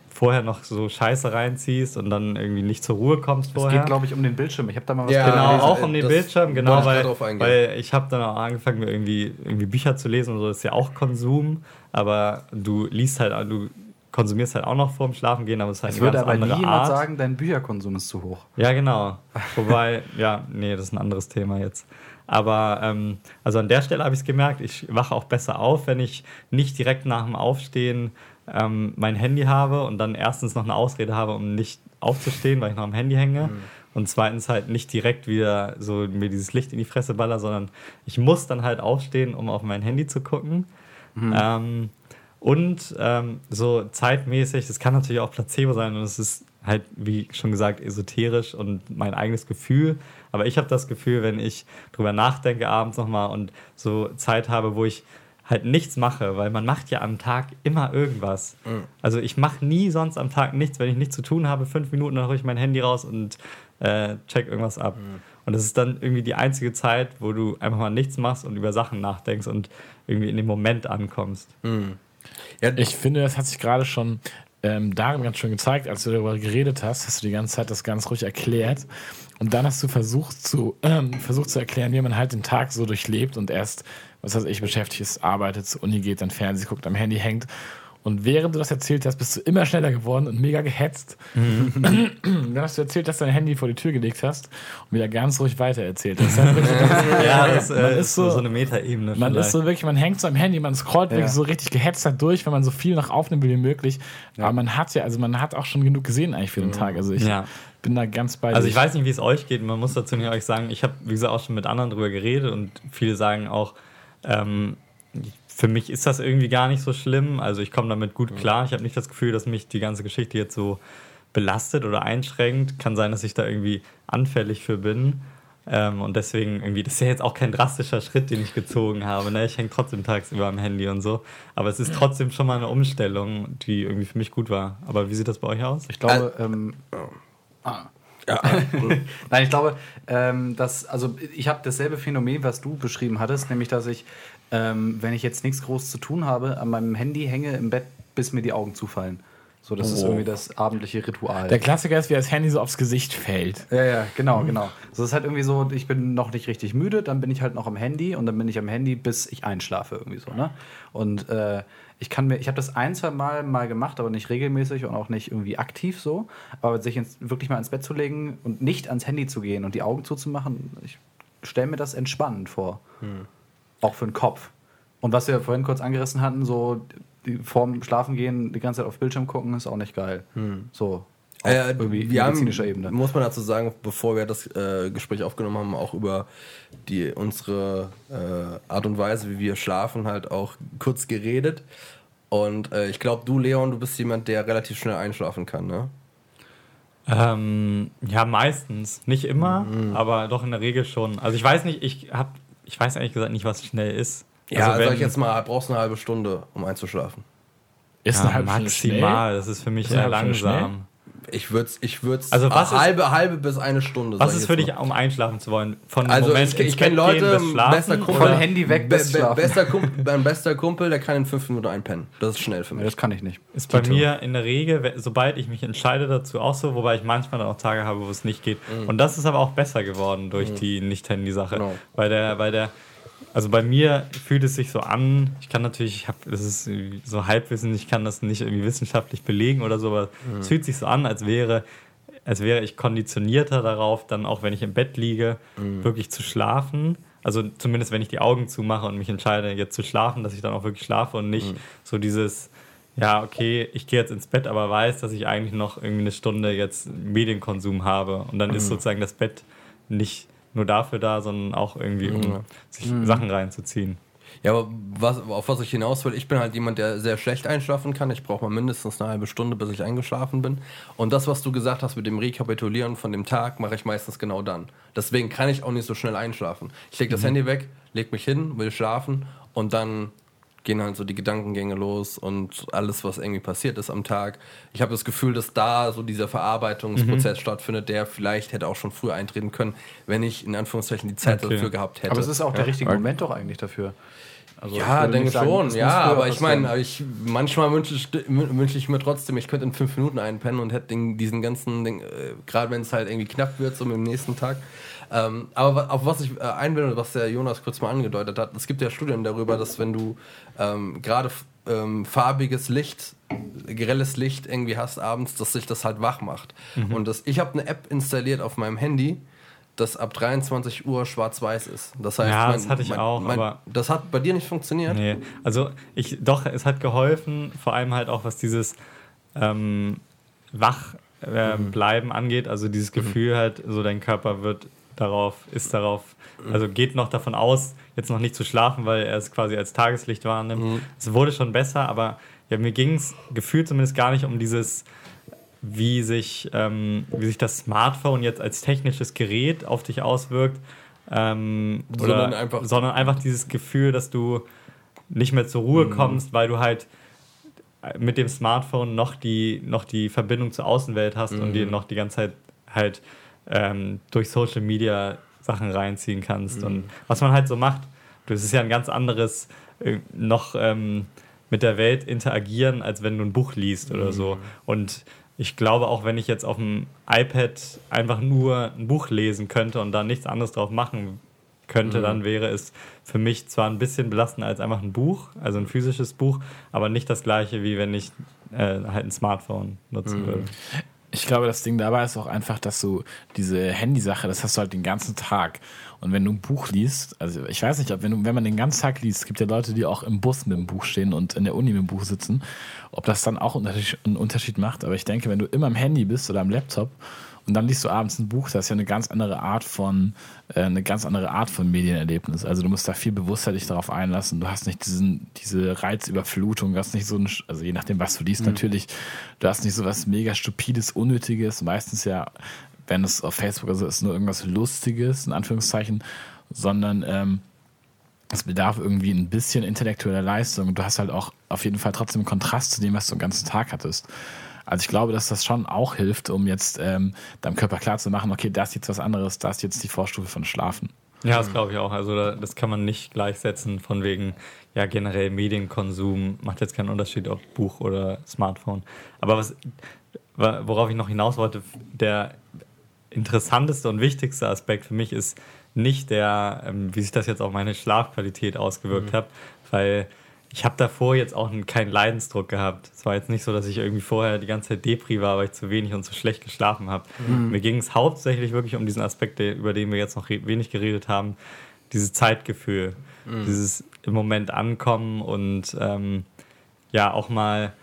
vorher noch so Scheiße reinziehst und dann irgendwie nicht zur Ruhe kommst es vorher. geht, glaube ich, um den Bildschirm. Ich habe da mal was Ja, Genau, gelesen. auch um den das Bildschirm, genau, wollte ich weil, weil ich habe dann auch angefangen, mir irgendwie, irgendwie Bücher zu lesen und so, das ist ja auch Konsum, aber du liest halt, du konsumierst halt auch noch vorm Schlafen gehen, aber es ist halt Es eine würde ganz aber nie andere jemand Art. sagen, dein Bücherkonsum ist zu hoch. Ja, genau. Wobei, ja, nee, das ist ein anderes Thema jetzt. Aber ähm, also an der Stelle habe ich es gemerkt, ich wache auch besser auf, wenn ich nicht direkt nach dem Aufstehen ähm, mein Handy habe und dann erstens noch eine Ausrede habe, um nicht aufzustehen, weil ich noch am Handy hänge. Und zweitens halt nicht direkt wieder so mir dieses Licht in die Fresse baller, sondern ich muss dann halt aufstehen, um auf mein Handy zu gucken. Ähm, und ähm, so zeitmäßig, das kann natürlich auch Placebo sein und es ist halt, wie schon gesagt, esoterisch und mein eigenes Gefühl. Aber ich habe das Gefühl, wenn ich drüber nachdenke abends nochmal und so Zeit habe, wo ich halt nichts mache, weil man macht ja am Tag immer irgendwas. Also ich mache nie sonst am Tag nichts, wenn ich nichts zu tun habe. Fünf Minuten, dann hole ich mein Handy raus und äh, check irgendwas ab. Und das ist dann irgendwie die einzige Zeit, wo du einfach mal nichts machst und über Sachen nachdenkst und irgendwie in dem Moment ankommst. Ja, Ich finde, das hat sich gerade schon ähm, darin ganz schön gezeigt, als du darüber geredet hast, hast du die ganze Zeit das ganz ruhig erklärt. Und dann hast du versucht zu, ähm, versucht zu erklären, wie man halt den Tag so durchlebt und erst, was weiß ich, beschäftigt ist, arbeitet, zur Uni geht, dann Fernsehen guckt, am Handy hängt. Und während du das erzählt hast, bist du immer schneller geworden und mega gehetzt. dann hast du erzählt, dass du dein Handy vor die Tür gelegt hast und wieder ganz ruhig weiter erzählt hast. Das halt wirklich- Ja, das äh, ist so, so- eine Metaebene. Man vielleicht. ist so wirklich, man hängt so am Handy, man scrollt wirklich Ja. so richtig gehetzt da durch, wenn man so viel noch aufnehmen will wie möglich. Aber man hat ja, also man hat auch schon genug gesehen eigentlich für den Tag. Also ich Ja. bin da ganz bei Also ich weiß nicht, wie es euch geht. Man muss dazu nicht euch sagen, ich habe, wie gesagt, auch schon mit anderen drüber geredet und viele sagen auch, ähm, für mich ist das irgendwie gar nicht so schlimm. Also ich komme damit gut klar. Ich habe nicht das Gefühl, dass mich die ganze Geschichte jetzt so belastet oder einschränkt. Kann sein, dass ich da irgendwie anfällig für bin. Ähm, und deswegen irgendwie, das ist ja jetzt auch kein drastischer Schritt, den ich gezogen habe. Ne? Ich hänge trotzdem tagsüber am Handy und so. Aber es ist trotzdem schon mal eine Umstellung, die irgendwie für mich gut war. Aber wie sieht das bei euch aus? Ich glaube, ähm, Nein, ich glaube, ähm, dass, also ich habe dasselbe Phänomen, was du beschrieben hattest, nämlich dass ich, ähm, wenn ich jetzt nichts groß zu tun habe, an meinem Handy hänge im Bett, bis mir die Augen zufallen. So, das ist Oh. irgendwie das abendliche Ritual. Der Klassiker ist, wie das Handy so aufs Gesicht fällt. Ja, ja, genau, genau. So, das ist halt irgendwie so, ich bin noch nicht richtig müde, dann bin ich halt noch am Handy und dann bin ich am Handy, bis ich einschlafe irgendwie so, ne? Und äh, ich kann mir, ich habe das ein, zwei Mal mal gemacht, aber nicht regelmäßig und auch nicht irgendwie aktiv so. Aber sich ins, wirklich mal ins Bett zu legen und nicht ans Handy zu gehen und die Augen zuzumachen, ich stelle mir das entspannend vor. Auch für den Kopf. Und was wir vorhin kurz angerissen hatten, so die, vorm Schlafengehen die ganze Zeit auf Bildschirm gucken, ist auch nicht geil. So. Auf Äh, irgendwie wir haben, medizinischer Ebene. muss man dazu sagen, bevor wir das äh, Gespräch aufgenommen haben, auch über die, unsere äh, Art und Weise, wie wir schlafen, halt auch kurz geredet. Und äh, ich glaube, du, Leon, du bist jemand, der relativ schnell einschlafen kann, ne? Ähm, ja, meistens. Nicht immer, aber doch in der Regel schon. Also ich weiß nicht, ich hab, ich weiß ehrlich gesagt nicht, was schnell ist. Ja, also sag ich jetzt mal, brauchst eine halbe Stunde, um einzuschlafen. Ist ja, eine halbe Stunde maximal. Das ist für mich Ist eine sehr halbe Stunde langsam. Ich würde es ich würd's Also was ist- halbe, halbe bis eine Stunde. Was ist für dich, um einschlafen zu wollen? Von Also Moment ich, ich kenne Leute, bester Kumpel, Von Handy weg bis schlafen. bester Kumpel, mein bester Kumpel, der kann in fünf Minuten einpennen. Das ist schnell für mich. das kann ich nicht. Ist bei mir in der Regel, sobald ich mich entscheide dazu, auch so, wobei ich manchmal dann auch Tage habe, wo es nicht geht. Und das ist aber auch besser geworden durch die Nicht-Handy-Sache. Genau. Weil der, weil der, also bei mir fühlt es sich so an, ich kann natürlich, ich habe, das ist so Halbwissen, ich kann das nicht irgendwie wissenschaftlich belegen oder so, aber Mhm. es fühlt sich so an, als wäre, als wäre ich konditionierter darauf, dann auch wenn ich im Bett liege, Mhm. wirklich zu schlafen. Also zumindest wenn ich die Augen zumache und mich entscheide, jetzt zu schlafen, dass ich dann auch wirklich schlafe und nicht Mhm. so dieses, ja, okay, ich gehe jetzt ins Bett, aber weiß, dass ich eigentlich noch irgendwie eine Stunde jetzt Medienkonsum habe. Und dann ist Mhm. sozusagen das Bett nicht nur dafür da, sondern auch irgendwie, um Ja. sich Sachen reinzuziehen. Ja, aber was, auf was ich hinaus will, ich bin halt jemand, der sehr schlecht einschlafen kann. Ich brauche mal mindestens eine halbe Stunde, bis ich eingeschlafen bin. Und das, was du gesagt hast mit dem Rekapitulieren von dem Tag, mache ich meistens genau dann. Deswegen kann ich auch nicht so schnell einschlafen. Ich lege das Handy weg, leg mich hin, will schlafen und dann gehen halt so die Gedankengänge los und alles, was irgendwie passiert ist am Tag. Ich habe das Gefühl, dass da so dieser Verarbeitungsprozess stattfindet, der vielleicht hätte auch schon früher eintreten können, wenn ich in Anführungszeichen die Zeit Okay. dafür gehabt hätte. Aber es ist auch der richtige Moment doch eigentlich dafür. Also ich Ja, denke sagen, schon. Ja, aber ich meine, ich, manchmal wünsche ich, wünsche ich mir trotzdem, ich könnte in fünf Minuten einpennen und hätte den, diesen ganzen, Ding, äh, gerade wenn es halt irgendwie knapp wird, so mit dem nächsten Tag. Ähm, aber auf was ich äh, ein will und was der Jonas kurz mal angedeutet hat, es gibt ja Studien darüber, dass wenn du ähm, gerade ähm, farbiges Licht, grelles Licht irgendwie hast abends, dass sich das halt wach macht. Und das, ich habe eine App installiert auf meinem Handy, das ab 23 Uhr schwarz-weiß ist. Das heißt, Ja, das hatte ich auch, mein, aber- das hat bei dir nicht funktioniert. Nee, also ich, doch, es hat geholfen, vor allem halt auch, was dieses ähm, Wachbleiben angeht, also dieses Gefühl halt, so dein Körper wird darauf, ist darauf, also geht noch davon aus, jetzt noch nicht zu schlafen, weil er es quasi als Tageslicht wahrnimmt. Es wurde schon besser, aber ja, mir ging es gefühlt zumindest gar nicht um dieses, wie sich, ähm, wie sich das Smartphone jetzt als technisches Gerät auf dich auswirkt. Ähm, Sondern oder, einfach- sondern einfach dieses Gefühl, dass du nicht mehr zur Ruhe Mhm. kommst, weil du halt mit dem Smartphone noch die, noch die Verbindung zur Außenwelt hast und Mhm. dir noch die ganze Zeit halt ähm, durch Social Media Sachen reinziehen kannst. Mhm. Und was man halt so macht, das ist ja ein ganz anderes, äh, noch ähm, mit der Welt interagieren, als wenn du ein Buch liest oder so. Mhm. Und ich glaube auch, wenn ich jetzt auf dem iPad einfach nur ein Buch lesen könnte und da nichts anderes drauf machen könnte, Mhm. dann wäre es für mich zwar ein bisschen belastender als einfach ein Buch, also ein physisches Buch, aber nicht das gleiche, wie wenn ich äh, halt ein Smartphone nutzen Mhm. würde. Ich glaube, das Ding dabei ist auch einfach, dass du diese Handysache, das hast du halt den ganzen Tag. Und wenn du ein Buch liest, also ich weiß nicht, ob wenn, du, wenn man den ganzen Tag liest, es gibt ja Leute, die auch im Bus mit dem Buch stehen und in der Uni mit dem Buch sitzen, ob das dann auch einen Unterschied macht. Aber ich denke, wenn du immer am Handy bist oder am Laptop und dann liest du abends ein Buch, das ist ja eine ganz andere Art von, äh, eine ganz andere Art von Medienerlebnis. Also du musst da viel bewusster dich darauf einlassen. Du hast nicht diesen, diese Reizüberflutung, du hast nicht so ein, also je nachdem, was du liest, natürlich, du hast nicht so was mega stupides, unnötiges, meistens ja, wenn es auf Facebook also ist, nur irgendwas Lustiges, in Anführungszeichen, sondern ähm, es bedarf irgendwie ein bisschen intellektueller Leistung. Und du hast halt auch auf jeden Fall trotzdem Kontrast zu dem, was du den ganzen Tag hattest. Also ich glaube, dass das schon auch hilft, um jetzt ähm, deinem Körper klarzumachen, okay, das ist jetzt was anderes, das ist jetzt die Vorstufe von Schlafen. Ja, das glaube ich auch. Also da, das kann man nicht gleichsetzen von wegen, ja, generell Medienkonsum macht jetzt keinen Unterschied, ob Buch oder Smartphone. Aber was, wa- worauf ich noch hinaus wollte, der interessanteste und wichtigste Aspekt für mich ist nicht der, ähm, wie sich das jetzt auf meine Schlafqualität ausgewirkt hat, weil ich habe davor jetzt auch einen- keinen Leidensdruck gehabt. Es war jetzt nicht so, dass ich irgendwie vorher die ganze Zeit Depri war, weil ich zu wenig und zu schlecht geschlafen habe. Mir ging es hauptsächlich wirklich um diesen Aspekt, über den wir jetzt noch wenig geredet haben, dieses Zeitgefühl, dieses im Moment ankommen und ähm, ja auch mal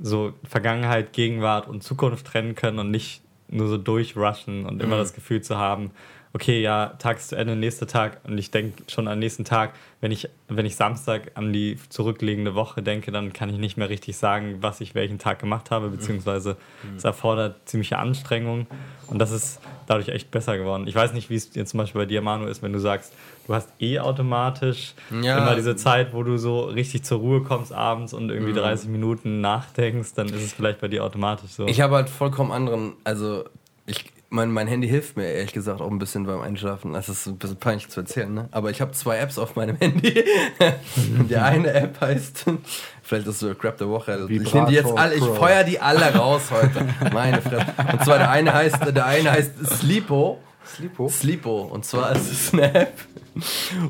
so Vergangenheit, Gegenwart und Zukunft trennen können und nicht nur so durchrushen und immer das Gefühl zu haben, okay, ja, Tag ist zu Ende, nächster Tag und ich denke schon am nächsten Tag, wenn ich, wenn ich Samstag an die zurückliegende Woche denke, dann kann ich nicht mehr richtig sagen, was ich welchen Tag gemacht habe, beziehungsweise es erfordert ziemliche Anstrengung und das ist dadurch echt besser geworden. Ich weiß nicht, wie es jetzt zum Beispiel bei dir, Manu, ist, wenn du sagst, du hast eh automatisch Ja. immer diese Zeit, wo du so richtig zur Ruhe kommst abends und irgendwie 30 Minuten nachdenkst, dann ist es vielleicht bei dir automatisch so. Ich habe halt vollkommen anderen, also ich, mein, mein Handy hilft mir ehrlich gesagt auch ein bisschen beim Einschlafen. Das ist ein bisschen peinlich zu erzählen, ne? Aber ich habe zwei Apps auf meinem Handy. Die eine App heißt, vielleicht ist so Crap der Woche. Also ich nehme die jetzt alle, ich feuer die alle raus heute. Meine Fresse. Und zwar der eine heißt, der eine heißt Sleepo. Sleepo? Sleepo. Und zwar ist es eine App.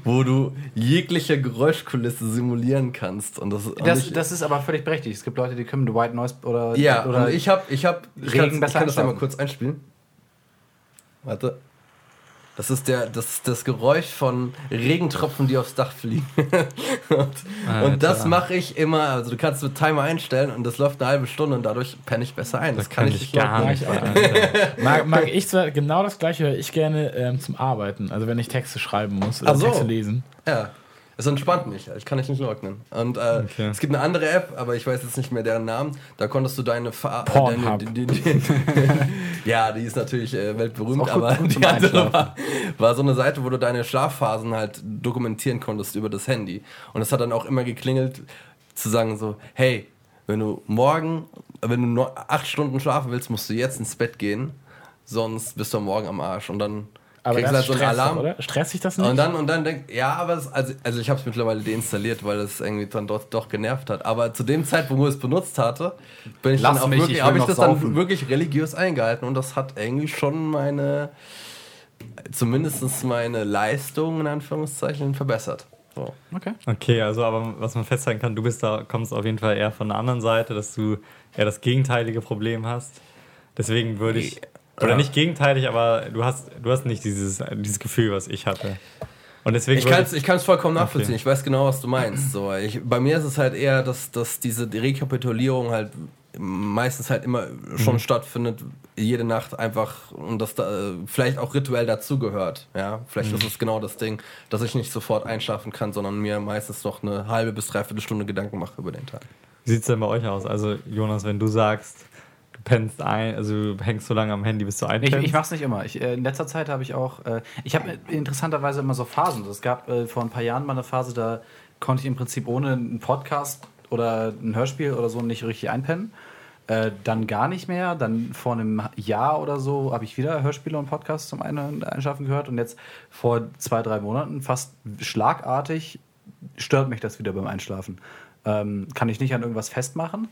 wo du jegliche Geräuschkulisse simulieren kannst. Und das, und Das, ich, das ist aber völlig berechtigt. Es gibt Leute, die können White Noise oder. ja, oder ich habe, ich habe, ich, Regen kann das einmal kurz einspielen. Warte. Das ist der, das, ist das Geräusch von Regentropfen, die aufs Dach fliegen. und, und das mache ich immer. Also du kannst mit Timer einstellen und das läuft eine halbe Stunde und dadurch penne ich besser ein. Das, kann ich nicht gar nicht. Mag, mag ich zwar genau das gleiche, höre ich gerne ähm, zum Arbeiten. Also wenn ich Texte schreiben muss oder Ach so. Texte lesen. Ja, es entspannt mich. Ich kann ich nicht leugnen. Und äh, Okay. es gibt eine andere App, aber ich weiß jetzt nicht mehr deren Namen. Da konntest du deine Fa Pornhub. deine, die, die, die, Ja, die ist natürlich äh, weltberühmt, Ist aber die andere war, war so eine Seite, wo du deine Schlafphasen halt dokumentieren konntest über das Handy. Und es hat dann auch immer geklingelt, zu sagen so, hey, wenn du morgen, wenn du acht Stunden schlafen willst, musst du jetzt ins Bett gehen, sonst bist du am morgen am Arsch. Und dann Aber kriegst du das halt so einen stresst, Alarm. oder? Stresst sich das nicht? Und dann, und dann denkt, ja, aber es, also, also ich habe es mittlerweile deinstalliert, weil es irgendwie dann dort doch genervt hat. Aber zu dem Zeitpunkt, wo ich es benutzt hatte, bin ich Lass dann auch mich, wirklich, habe ich das saufen. dann wirklich religiös eingehalten und das hat irgendwie schon meine, zumindest meine Leistung in Anführungszeichen verbessert. So. Okay. Okay, also aber was man festhalten kann, du bist da, kommst auf jeden Fall eher von der anderen Seite, dass du eher das gegenteilige Problem hast. Deswegen würde ich, oder Ja. nicht gegenteilig, aber du hast, du hast nicht dieses, dieses Gefühl, was ich hatte. Und deswegen Ich kann es ich kann's vollkommen nachvollziehen. Okay. Ich weiß genau, was du meinst. So, ich, bei mir ist es halt eher, dass, dass diese Rekapitulierung halt meistens halt immer schon Mhm. stattfindet, jede Nacht einfach und das da, äh, vielleicht auch rituell dazugehört. Ja, vielleicht Mhm. ist es genau das Ding, dass ich nicht sofort einschlafen kann, sondern mir meistens noch eine halbe bis dreiviertel Stunde Gedanken mache über den Tag. Wie sieht es denn bei euch aus? Also, Jonas, wenn du sagst, du pennst ein, also du hängst so lange am Handy, bis du Ich, einpennst. ich mach's nicht immer. Ich, äh, in letzter Zeit habe ich auch, äh, ich habe interessanterweise immer so Phasen. Es gab äh, vor ein paar Jahren mal eine Phase, da konnte ich im Prinzip ohne einen Podcast oder ein Hörspiel oder so nicht richtig einpennen. Äh, dann gar nicht mehr. Dann vor einem Jahr oder so habe ich wieder Hörspiele und Podcasts zum Ein Einschlafen gehört. Und jetzt vor zwei, drei Monaten, fast schlagartig, stört mich das wieder beim Einschlafen. Ähm, kann ich nicht an irgendwas festmachen.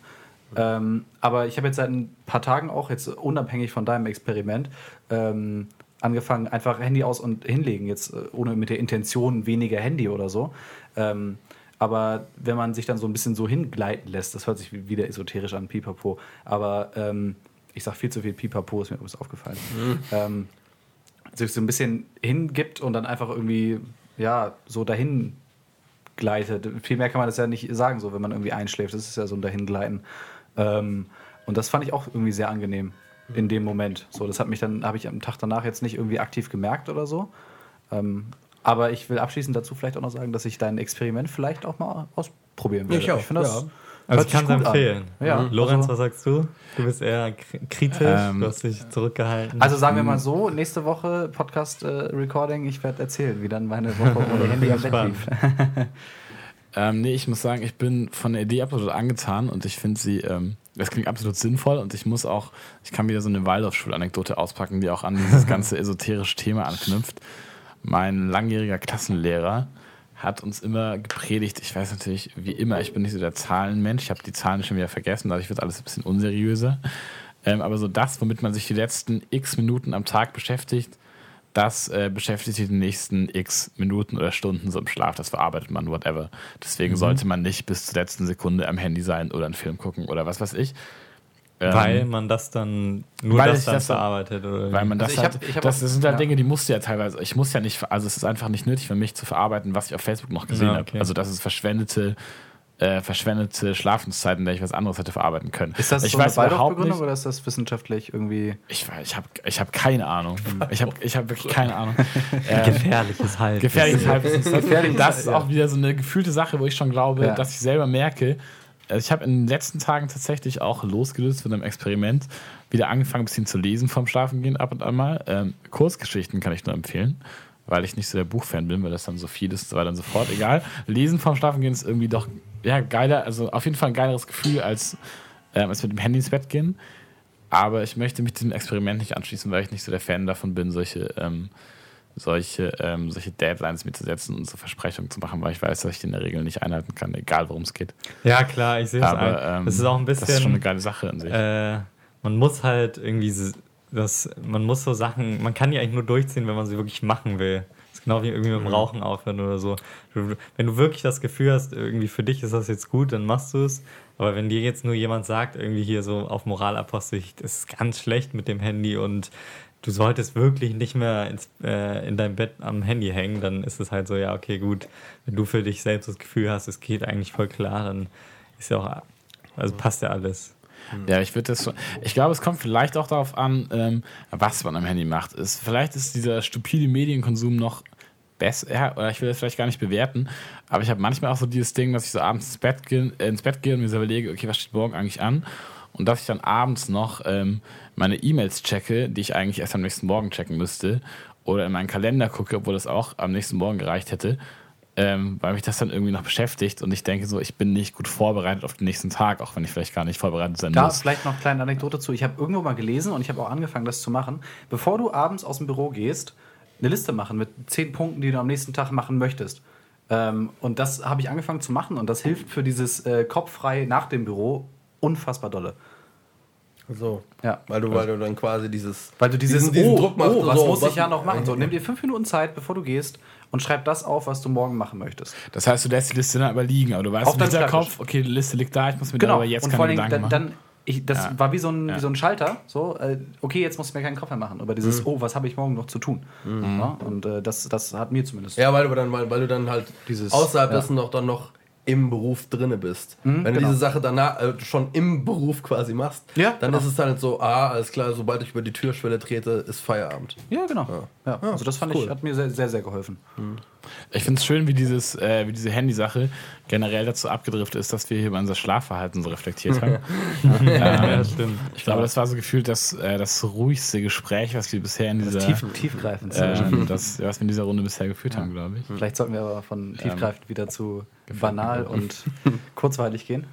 Ähm, aber ich habe jetzt seit ein paar Tagen auch, jetzt unabhängig von deinem Experiment, ähm, angefangen, einfach Handy aus und hinlegen, jetzt äh, ohne mit der Intention weniger Handy oder so. Ähm, aber wenn man sich dann so ein bisschen so hingleiten lässt, das hört sich wie- wieder esoterisch an, pipapo, aber ähm, ich sage viel zu viel pipapo, ist mir übrigens aufgefallen. Ähm, sich so ein bisschen hingibt und dann einfach irgendwie, ja, so dahin gleitet. Viel mehr kann man das ja nicht sagen, so wenn man irgendwie einschläft. Das ist ja so ein Dahingleiten. Ähm, und das fand ich auch irgendwie sehr angenehm in dem Moment. So, das hat mich dann, habe ich am Tag danach jetzt nicht irgendwie aktiv gemerkt oder so. Ähm, aber ich will abschließend dazu vielleicht auch noch sagen, dass ich dein Experiment vielleicht auch mal ausprobieren werde. Ich auch, finde das. ja. also ich kann es empfehlen. Ja, Lorenz, also- was sagst du? Du bist eher kri- kritisch, Ähm, du hast dich zurückgehalten. Also sagen wir mal so, nächste Woche Podcast-Recording, ich werde erzählen, wie dann meine Woche ohne Handy am Bett lief. Ähm, nee, ich muss sagen, ich bin von der Idee absolut angetan und ich finde sie, ähm, das klingt absolut sinnvoll und ich muss auch, ich kann wieder so eine Waldorfschulanekdote auspacken, die auch an dieses ganze esoterische Thema anknüpft. Mein langjähriger Klassenlehrer hat uns immer gepredigt, ich weiß natürlich, wie immer, ich bin nicht so der Zahlenmensch, ich habe die Zahlen schon wieder vergessen, dadurch wird alles ein bisschen unseriöser. Ähm, aber so das, womit man sich die letzten x Minuten am Tag beschäftigt, das äh, beschäftigt sich die nächsten x Minuten oder Stunden so im Schlaf. Das verarbeitet man, whatever. Deswegen Mhm. sollte man nicht bis zur letzten Sekunde am Handy sein oder einen Film gucken oder was weiß ich. Ähm, weil man das dann, nur weil das ich dann das verarbeitet, oder? weil man das Also ich halt, hab- ich hab das, das sind halt ja. Dinge, die musst du ja teilweise, ich muss ja nicht, also es ist einfach nicht nötig für mich zu verarbeiten, was ich auf Facebook noch gesehen Ja, habe. okay. Also das ist verschwendete, äh, verschwendete Schlafenszeit, in der ich was anderes hätte verarbeiten können. Ist das ich so eine weiß Waldorfbegründung nicht, oder ist das wissenschaftlich irgendwie? ich, ich habe ich hab keine Ahnung. Ich habe ich hab wirklich keine Ahnung. Ähm, gefährliches Halbwissen. Gefährliches Halbwissen. Gefährliches Das ist auch wieder so eine gefühlte Sache, wo ich schon glaube, Ja. dass ich selber merke, also ich habe in den letzten Tagen tatsächlich auch losgelöst von einem Experiment wieder angefangen, ein bisschen zu lesen vom Schlafengehen ab und an mal. Ähm, Kurzgeschichten kann ich nur empfehlen, weil ich nicht so der Buchfan bin, weil das dann so viel ist, so weiter und so fort. Egal. Lesen vom Schlafengehen ist irgendwie doch ja, geiler, also auf jeden Fall ein geileres Gefühl als, ähm, als mit dem Handy ins Bett gehen. Aber ich möchte mich diesem Experiment nicht anschließen, weil ich nicht so der Fan davon bin, solche, ähm, solche, ähm, solche Deadlines mir zu setzen und so Versprechungen zu machen, weil ich weiß, dass ich die in der Regel nicht einhalten kann, egal worum es geht. Ja, klar, ich sehe es Aber ein. ähm, Das ist auch ein bisschen. Das ist schon eine geile Sache in sich. äh, man muss halt irgendwie das, man muss so Sachen, man kann die eigentlich nur durchziehen, wenn man sie wirklich machen will. Ist genau wie irgendwie mit dem Rauchen aufhören oder so. Wenn du wirklich das Gefühl hast, irgendwie für dich ist das jetzt gut, dann machst du es. Aber wenn dir jetzt nur jemand sagt, irgendwie hier so auf Moralapostel, das ist ganz schlecht mit dem Handy und du solltest wirklich nicht mehr ins, äh, in deinem Bett am Handy hängen, dann ist es halt so, ja, okay, gut. Wenn du für dich selbst das Gefühl hast, es geht eigentlich voll klar, dann ist ja auch, also passt ja alles. Ja, ich würde das so. Ich glaube, es kommt vielleicht auch darauf an, ähm, was man am Handy macht. Ist, vielleicht ist dieser stupide Medienkonsum noch besser, ja, oder ich will das vielleicht gar nicht bewerten, aber ich habe manchmal auch so dieses Ding, dass ich so abends ins Bett, gehe, äh, ins Bett gehe und mir so überlege, okay, was steht morgen eigentlich an? Und dass ich dann abends noch ähm, meine E-Mails checke, die ich eigentlich erst am nächsten Morgen checken müsste, oder in meinen Kalender gucke, obwohl das auch am nächsten Morgen gereicht hätte, ähm, weil mich das dann irgendwie noch beschäftigt und ich denke so, ich bin nicht gut vorbereitet auf den nächsten Tag, auch wenn ich vielleicht gar nicht vorbereitet sein Da muss. vielleicht noch eine kleine Anekdote zu. Ich habe irgendwo mal gelesen und ich habe auch angefangen, das zu machen. Bevor du abends aus dem Büro gehst, eine Liste machen mit zehn Punkten, die du am nächsten Tag machen möchtest. Ähm, und das habe ich angefangen zu machen und das hilft für dieses äh, kopffrei nach dem Büro unfassbar dolle. So. Ja. Weil du, weil du dann quasi dieses. Weil du dieses diesen, diesen oh, Druck machst. oh, was so, muss ich ja noch machen? So, nimm dir fünf Minuten Zeit, bevor du gehst und schreib das auf, was du morgen machen möchtest. Das heißt, du lässt die Liste dann aber liegen, aber du weißt Auf deinem Hinterkopf, Schreibtisch. okay, die Liste liegt da, ich muss mir Genau. darüber jetzt und keine vor allem, Gedanken dann, machen. dann ich, das Ja. war wie so, ein, Ja. wie so ein Schalter. So, äh, okay, jetzt muss ich mir keinen Kopf mehr machen. Aber dieses, oh, was habe ich morgen noch zu tun? Ja, und äh, das, das hat mir zumindest. Ja, weil du dann, weil, weil du dann halt Dieses- außerhalb ja. dessen noch dann noch im Beruf drinne bist. Wenn du genau. diese Sache danach äh, schon im Beruf quasi machst, Ja, dann genau. ist es halt so, ah, alles klar, sobald ich über die Türschwelle trete, ist Feierabend. Ja, genau. Ja. also das fand cool. ich, hat mir sehr, sehr, sehr geholfen. Ich finde es schön, wie, dieses, äh, wie diese Handysache generell dazu abgedriftet ist, dass wir hier über unser Schlafverhalten so reflektiert haben. Ja, stimmt. Ich glaube, das war so gefühlt das, äh, das ruhigste Gespräch, was wir bisher in dieser, Tief, tiefgreifend. ähm, das, was wir in dieser Runde bisher geführt haben, glaube ich. Vielleicht sollten wir aber von tiefgreifend wieder zu banal und kurzweilig gehen.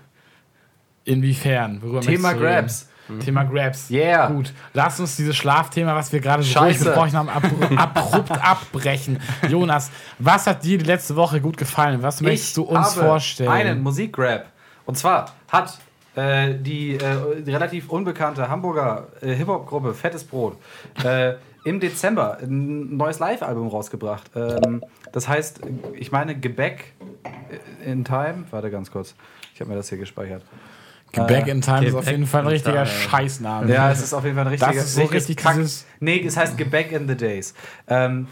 Inwiefern? Worüber Thema möchtest Thema Grabs. Yeah. Gut. Lass uns dieses Schlafthema, was wir gerade so durchgebrochen haben, ab, abrupt abbrechen. Jonas, was hat dir die letzte Woche gut gefallen? Was möchtest du uns vorstellen? Einen Musikgrab. Und zwar hat äh, die, äh, die relativ unbekannte Hamburger äh, Hip-Hop-Gruppe Fettes Brot äh, im Dezember ein neues Live-Album rausgebracht. Ähm, das heißt, ich meine, Gebäck in Time. Warte ganz kurz. Ich habe mir das hier gespeichert. Back in Time ist Gebäck auf jeden Fall ein in richtiger Time. Scheißname. Ja, es ist auf jeden Fall ein richtiger Das ist so richtig Kack- dieses- Nee, es heißt Gebäck in the Days. Ähm,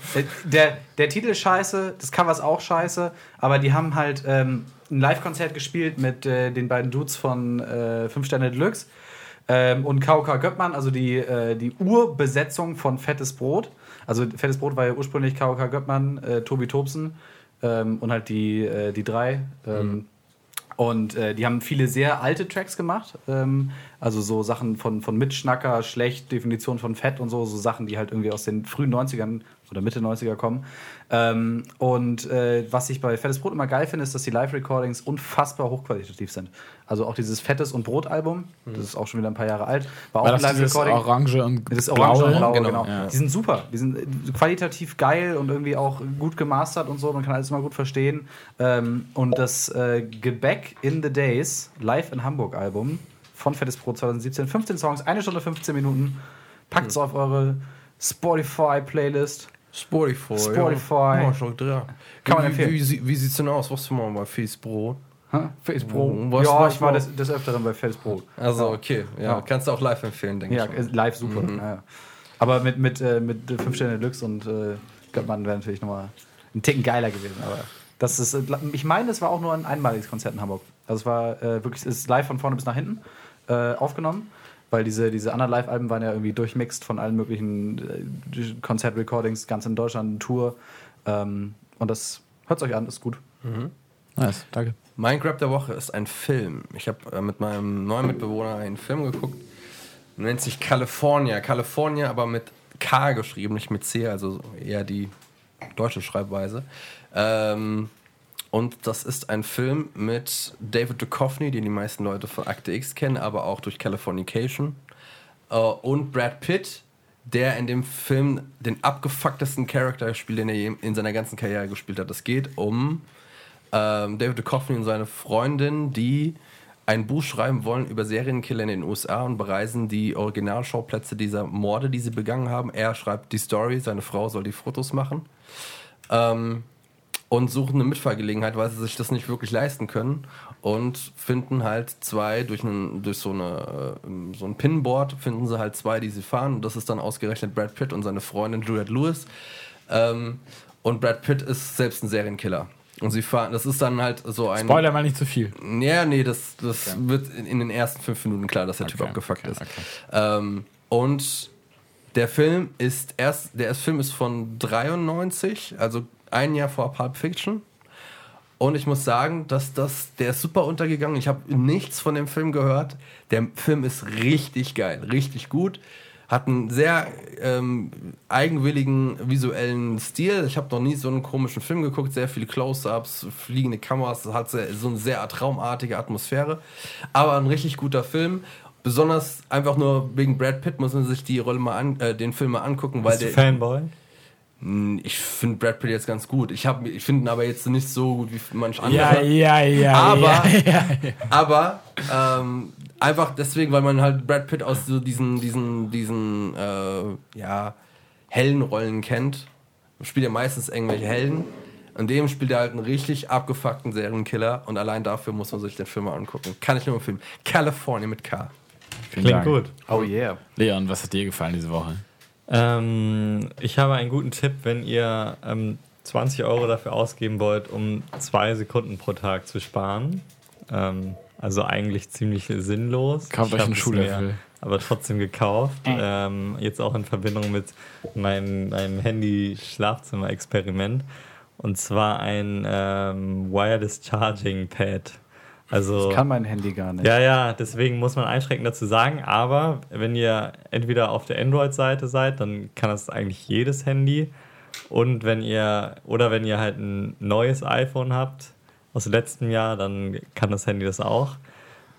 der, der Titel ist scheiße, das Cover ist auch scheiße, aber die haben halt ähm, ein Live-Konzert gespielt mit äh, den beiden Dudes von äh, Fünf Sterne Deluxe ähm, und KOK Göppmann, also die, äh, die Urbesetzung von Fettes Brot. Also Fettes Brot war ja ursprünglich KOK Göppmann, äh, Tobi Tobsen ähm, und halt die, äh, die drei. Ähm, und äh, die haben viele sehr alte Tracks gemacht. Ähm, also so Sachen von, von Mitschnacker, schlecht, Definition von Fett und so, so Sachen, die halt irgendwie aus den frühen 90ern oder Mitte 90er kommen. Ähm, und äh, was ich bei Fettes Brot immer geil finde, ist, dass die Live-Recordings unfassbar hochqualitativ sind. Also auch dieses Fettes und Brot-Album, das ist auch schon wieder ein paar Jahre alt, war auch War ein das dieses Live-Recording. Orange und Das Orange und Blau, genau. genau. Ja. Die sind super. Die sind äh, qualitativ geil und irgendwie auch gut gemastert und so. Man kann alles immer gut verstehen. Ähm, und das äh, Gebäck in the Days Live in Hamburg Album von Fettes Brot 2017. 15 Songs, eine Stunde 15 Minuten. Packt es auf eure Spotify-Playlist. Spotify. Spotify. Ja. Ja, schon. Kann man wie, empfehlen. Wie, wie, wie sieht's denn aus? Was du mal bei. Oh, was- ja, was ich war des, des Öfteren bei Brot. Also, okay. Ja, Ja. kannst du auch live empfehlen, denke Ja, ich. ist live super. Ja, ja. Aber mit, mit, äh, mit 5 Sterne Deluxe und äh, Göttmann wäre natürlich nochmal ein Ticken geiler gewesen. Aber das ist, äh, ich meine, es war auch nur ein einmaliges Konzert in Hamburg. Also es war äh, wirklich, es ist live von vorne bis nach hinten äh, aufgenommen. Weil diese, diese anderen Live-Alben waren ja irgendwie durchmixed von allen möglichen äh, Konzert-Recordings, ganz in Deutschland, Tour. Ähm, und das hört euch an, ist gut. Nice, danke. Mein Grab der Woche ist ein Film. Ich habe äh, mit meinem neuen Mitbewohner einen Film geguckt. Nennt sich California. California, aber mit K geschrieben, nicht mit C, also eher die deutsche Schreibweise. Ähm, und das ist ein Film mit David Duchovny, den die meisten Leute von Akte X kennen, aber auch durch Californication. Äh, und Brad Pitt, der in dem Film den abgefucktesten Charakter spielt, den er in seiner ganzen Karriere gespielt hat. Es geht um ähm, David Duchovny und seine Freundin, die ein Buch schreiben wollen über Serienkiller in den USA und bereisen die Originalschauplätze dieser Morde, die sie begangen haben. Er schreibt die Story, seine Frau soll die Fotos machen. ähm, und suchen eine Mitfahrgelegenheit, weil sie sich das nicht wirklich leisten können und finden halt zwei durch, einen, durch so, eine, äh, so ein Pinboard, finden sie halt zwei, die sie fahren. Und das ist dann ausgerechnet Brad Pitt und seine Freundin Juliette Lewis. Ähm, und Brad Pitt ist selbst ein Serienkiller. Und sie fahren, das ist dann halt so ein. Spoiler mal nicht zu viel. Ja, nee, das, das wird in, in den ersten fünf Minuten klar, dass der Typ Okay, abgefuckt okay, ist. okay. Ähm, und der Film ist erst, der Film ist von 93, also ein Jahr vor Pulp Fiction. Und ich muss sagen, dass das, der ist super untergegangen. Ich habe nichts von dem Film gehört. Der Film ist richtig geil, richtig gut. Hat einen sehr ähm, eigenwilligen visuellen Stil. Ich habe noch nie so einen komischen Film geguckt. Sehr viele Close-ups, fliegende Kameras. Hat sehr, so eine sehr traumartige Atmosphäre. Aber ein richtig guter Film. Besonders einfach nur wegen Brad Pitt muss man sich die Rolle mal an, äh, den Film mal angucken, weil Bist der, Fanboy? Hm, Ich finde Brad Pitt jetzt ganz gut. Ich, hab- ich finde ihn aber jetzt nicht so gut wie manch andere. Ja, ja, ja. Aber- ja, ja. Aber ähm, einfach deswegen, weil man halt Brad Pitt aus so diesen, diesen, diesen äh, ja, hellen Rollen kennt. Spielt ja meistens irgendwelche Helden. In dem spielt er halt einen richtig abgefuckten Serienkiller und allein dafür muss man sich den Film mal angucken. Kann ich nur empfehlen. California mit K. Vielen Klingt Dank. gut. Oh yeah. Leon, was hat dir gefallen diese Woche? Ähm, ich habe einen guten Tipp, wenn ihr ähm, 20 Euro dafür ausgeben wollt, um zwei Sekunden pro Tag zu sparen. Ähm, also eigentlich ziemlich sinnlos. Kauft Ich euch einen Schuhlöffel. Aber trotzdem gekauft. Ähm, jetzt auch in Verbindung mit meinem, meinem Handy-Schlafzimmer-Experiment. Und zwar ein ähm, Wireless Charging Pad. Also Das kann mein Handy gar nicht. ja, ja, deswegen muss man einschränkend dazu sagen, aber wenn ihr entweder auf der Android-Seite seid, dann kann das eigentlich jedes Handy. Und wenn ihr, oder wenn ihr halt ein neues iPhone habt aus letztem Jahr, dann kann das Handy das auch.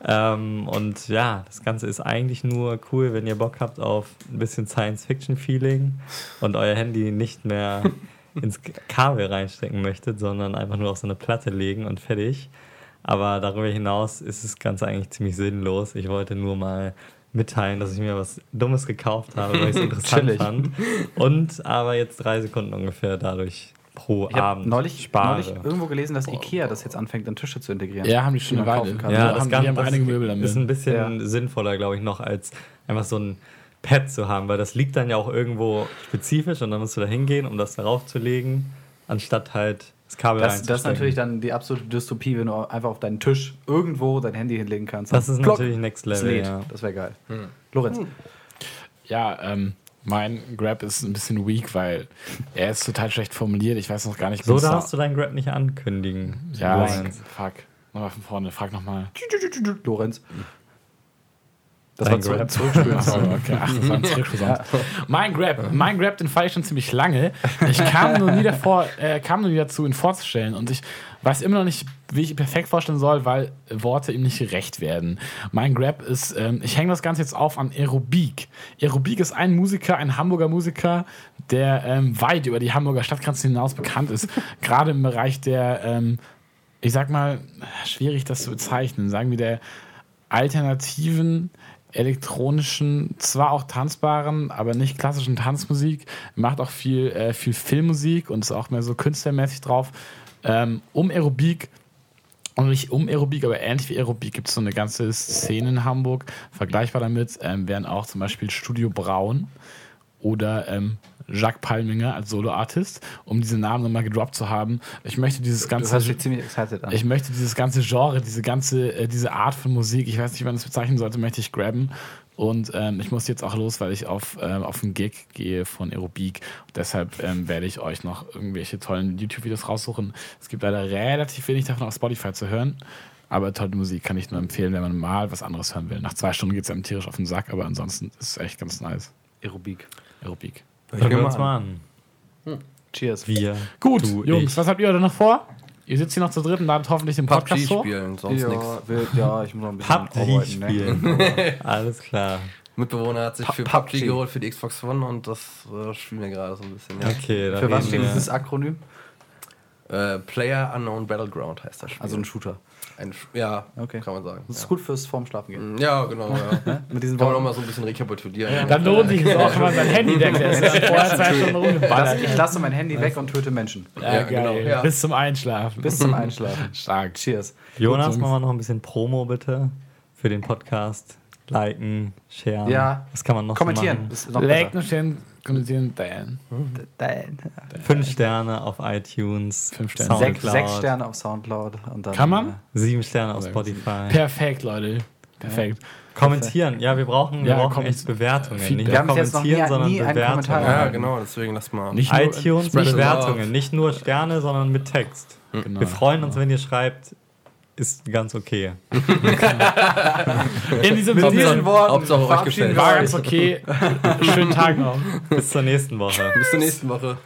Ähm, und ja, das Ganze ist eigentlich nur cool, wenn ihr Bock habt auf ein bisschen Science-Fiction-Feeling und euer Handy nicht mehr ins Kabel reinstecken möchtet, sondern einfach nur auf so eine Platte legen und fertig. Aber darüber hinaus ist das Ganze eigentlich ziemlich sinnlos. Ich wollte nur mal mitteilen, dass ich mir was Dummes gekauft habe, weil ich es interessant fand. Und aber jetzt drei Sekunden ungefähr dadurch pro Ich habe Abend neulich, spare. neulich irgendwo gelesen, dass Ikea das jetzt anfängt, an Tische zu integrieren. Ja, haben die schon Die eine Weile. Ja, Ja, haben, das die Ganze haben einige das Möbel damit. ist ein bisschen Ja. sinnvoller, glaube ich, noch als einfach so ein Pad zu haben, weil das liegt dann ja auch irgendwo spezifisch und dann musst du da hingehen, um das darauf zu legen, anstatt halt das Kabel Das, das ist natürlich dann die absolute Dystopie, wenn du einfach auf deinen Tisch irgendwo dein Handy hinlegen kannst. Das ist Plock, natürlich Next das Level, lädt. ja. Das wäre geil. Lorenz, Ja, ähm, mein Grab ist ein bisschen weak, weil er ist total schlecht formuliert. Ich weiß noch gar nicht, So darfst du deinen Grab nicht ankündigen. Ja, Lorenz. fuck. Nochmal von vorne, frag nochmal. Lorenz. Das Dein war zu, Grab. zurückspielen. Achso, okay, ach, das war ein Zurückversand. Mein Grab, mein Grab, den fahre ich schon ziemlich lange. Ich kam nur nie davor, äh, kam nur nie dazu, ihn vorzustellen. Und ich weiß immer noch nicht, wie ich ihn perfekt vorstellen soll, weil Worte ihm nicht gerecht werden. Mein Grab ist, ähm, ich hänge das Ganze jetzt auf an Aerobik. Aerobik ist ein Musiker, ein Hamburger Musiker, der ähm, weit über die Hamburger Stadtgrenzen hinaus bekannt ist. Gerade im Bereich der, ähm, ich sag mal, schwierig das zu bezeichnen, sagen wir der alternativen elektronischen, zwar auch tanzbaren, aber nicht klassischen Tanzmusik, macht auch viel, äh, viel Filmmusik und ist auch mehr so künstlermäßig drauf. Ähm, um Aerobik und nicht um Aerobik, aber ähnlich wie Aerobik gibt es so eine ganze Szene in Hamburg. Vergleichbar damit ähm, wären auch zum Beispiel Studio Braun oder ähm, Jacques Palminger als Solo-Artist, um diese Namen nochmal gedroppt zu haben. Ich möchte dieses ganze ich möchte dieses ganze Genre, diese ganze, äh, diese Art von Musik, ich weiß nicht, wie man das bezeichnen sollte, möchte ich grabben. Und ähm, ich muss jetzt auch los, weil ich auf, ähm, auf einen Gig gehe von Aerobik. Deshalb ähm, werde ich euch noch irgendwelche tollen YouTube-Videos raussuchen. Es gibt leider relativ wenig davon auf Spotify zu hören. Aber tolle Musik kann ich nur empfehlen, wenn man mal was anderes hören will. Nach zwei Stunden geht es einem tierisch auf den Sack, aber ansonsten ist es echt ganz nice. Aerobik. Aerobik. Hören wir uns mal an. Cheers. Wir. Gut, Du, Jungs, ich. was habt ihr heute noch vor? Ihr sitzt hier noch zu dritt und ladet hoffentlich den PUBG Podcast hoch. spielen, sonst nichts. Ja, will, ja, ich muss noch ein bisschen PUBG arbeiten. Ne? spielen. Alles klar. Mitbewohner hat sich Pa- für PUBG. PUBG geholt für die Xbox One und das äh, spielen wir gerade so ein bisschen. Ja. Okay, da Für was steht wir- dieses Akronym? Äh, Player Unknown Battleground heißt das Spiel. Also ein Shooter. Ein, ja, Okay. kann man sagen. Das ist ja. gut fürs vorm Schlafen gehen. Ja, genau. Ja. Mit diesen Kann man nochmal so ein bisschen rekapitulieren. Dann lohnt sich es auch, wenn man sein Handy weglässt. Vorher zwei Stunden rumgeballert. Ich lasse mein Handy weg und töte Menschen. Ja, Ja, geil. genau, ja. Bis zum Einschlafen. Bis zum Einschlafen. Stark. Cheers. Jonas, machen wir noch ein bisschen Promo bitte für den Podcast. Liken, sharen. Ja. Was kann man noch so Kommentieren. machen? Ist noch Kommentieren, Dan. Dein- Fünf Sterne auf iTunes. Fünf Sterne. Sechs, Soundcloud, sechs Sterne auf Soundcloud. Und dann, Kann man? äh, Sieben Sterne auf Spotify. Perfekt, Leute. Perfekt. Kommentieren. Ja, wir brauchen, wir Ja, brauchen kommt- echt Bewertungen. Feedback. Nicht Wir kommentieren, nie- sondern nie Bewertungen. Ja, genau, deswegen lass mal. Nicht nur iTunes Bewertungen, nicht nur Sterne, sondern mit Text. Genau. Wir freuen uns, wenn ihr schreibt, ist ganz okay. In diesem Mit diesen Sinne Worten Hauptsache euch gefällt. war ganz okay. Schönen Tag noch. Bis zur nächsten Woche. Bis zur nächsten Woche.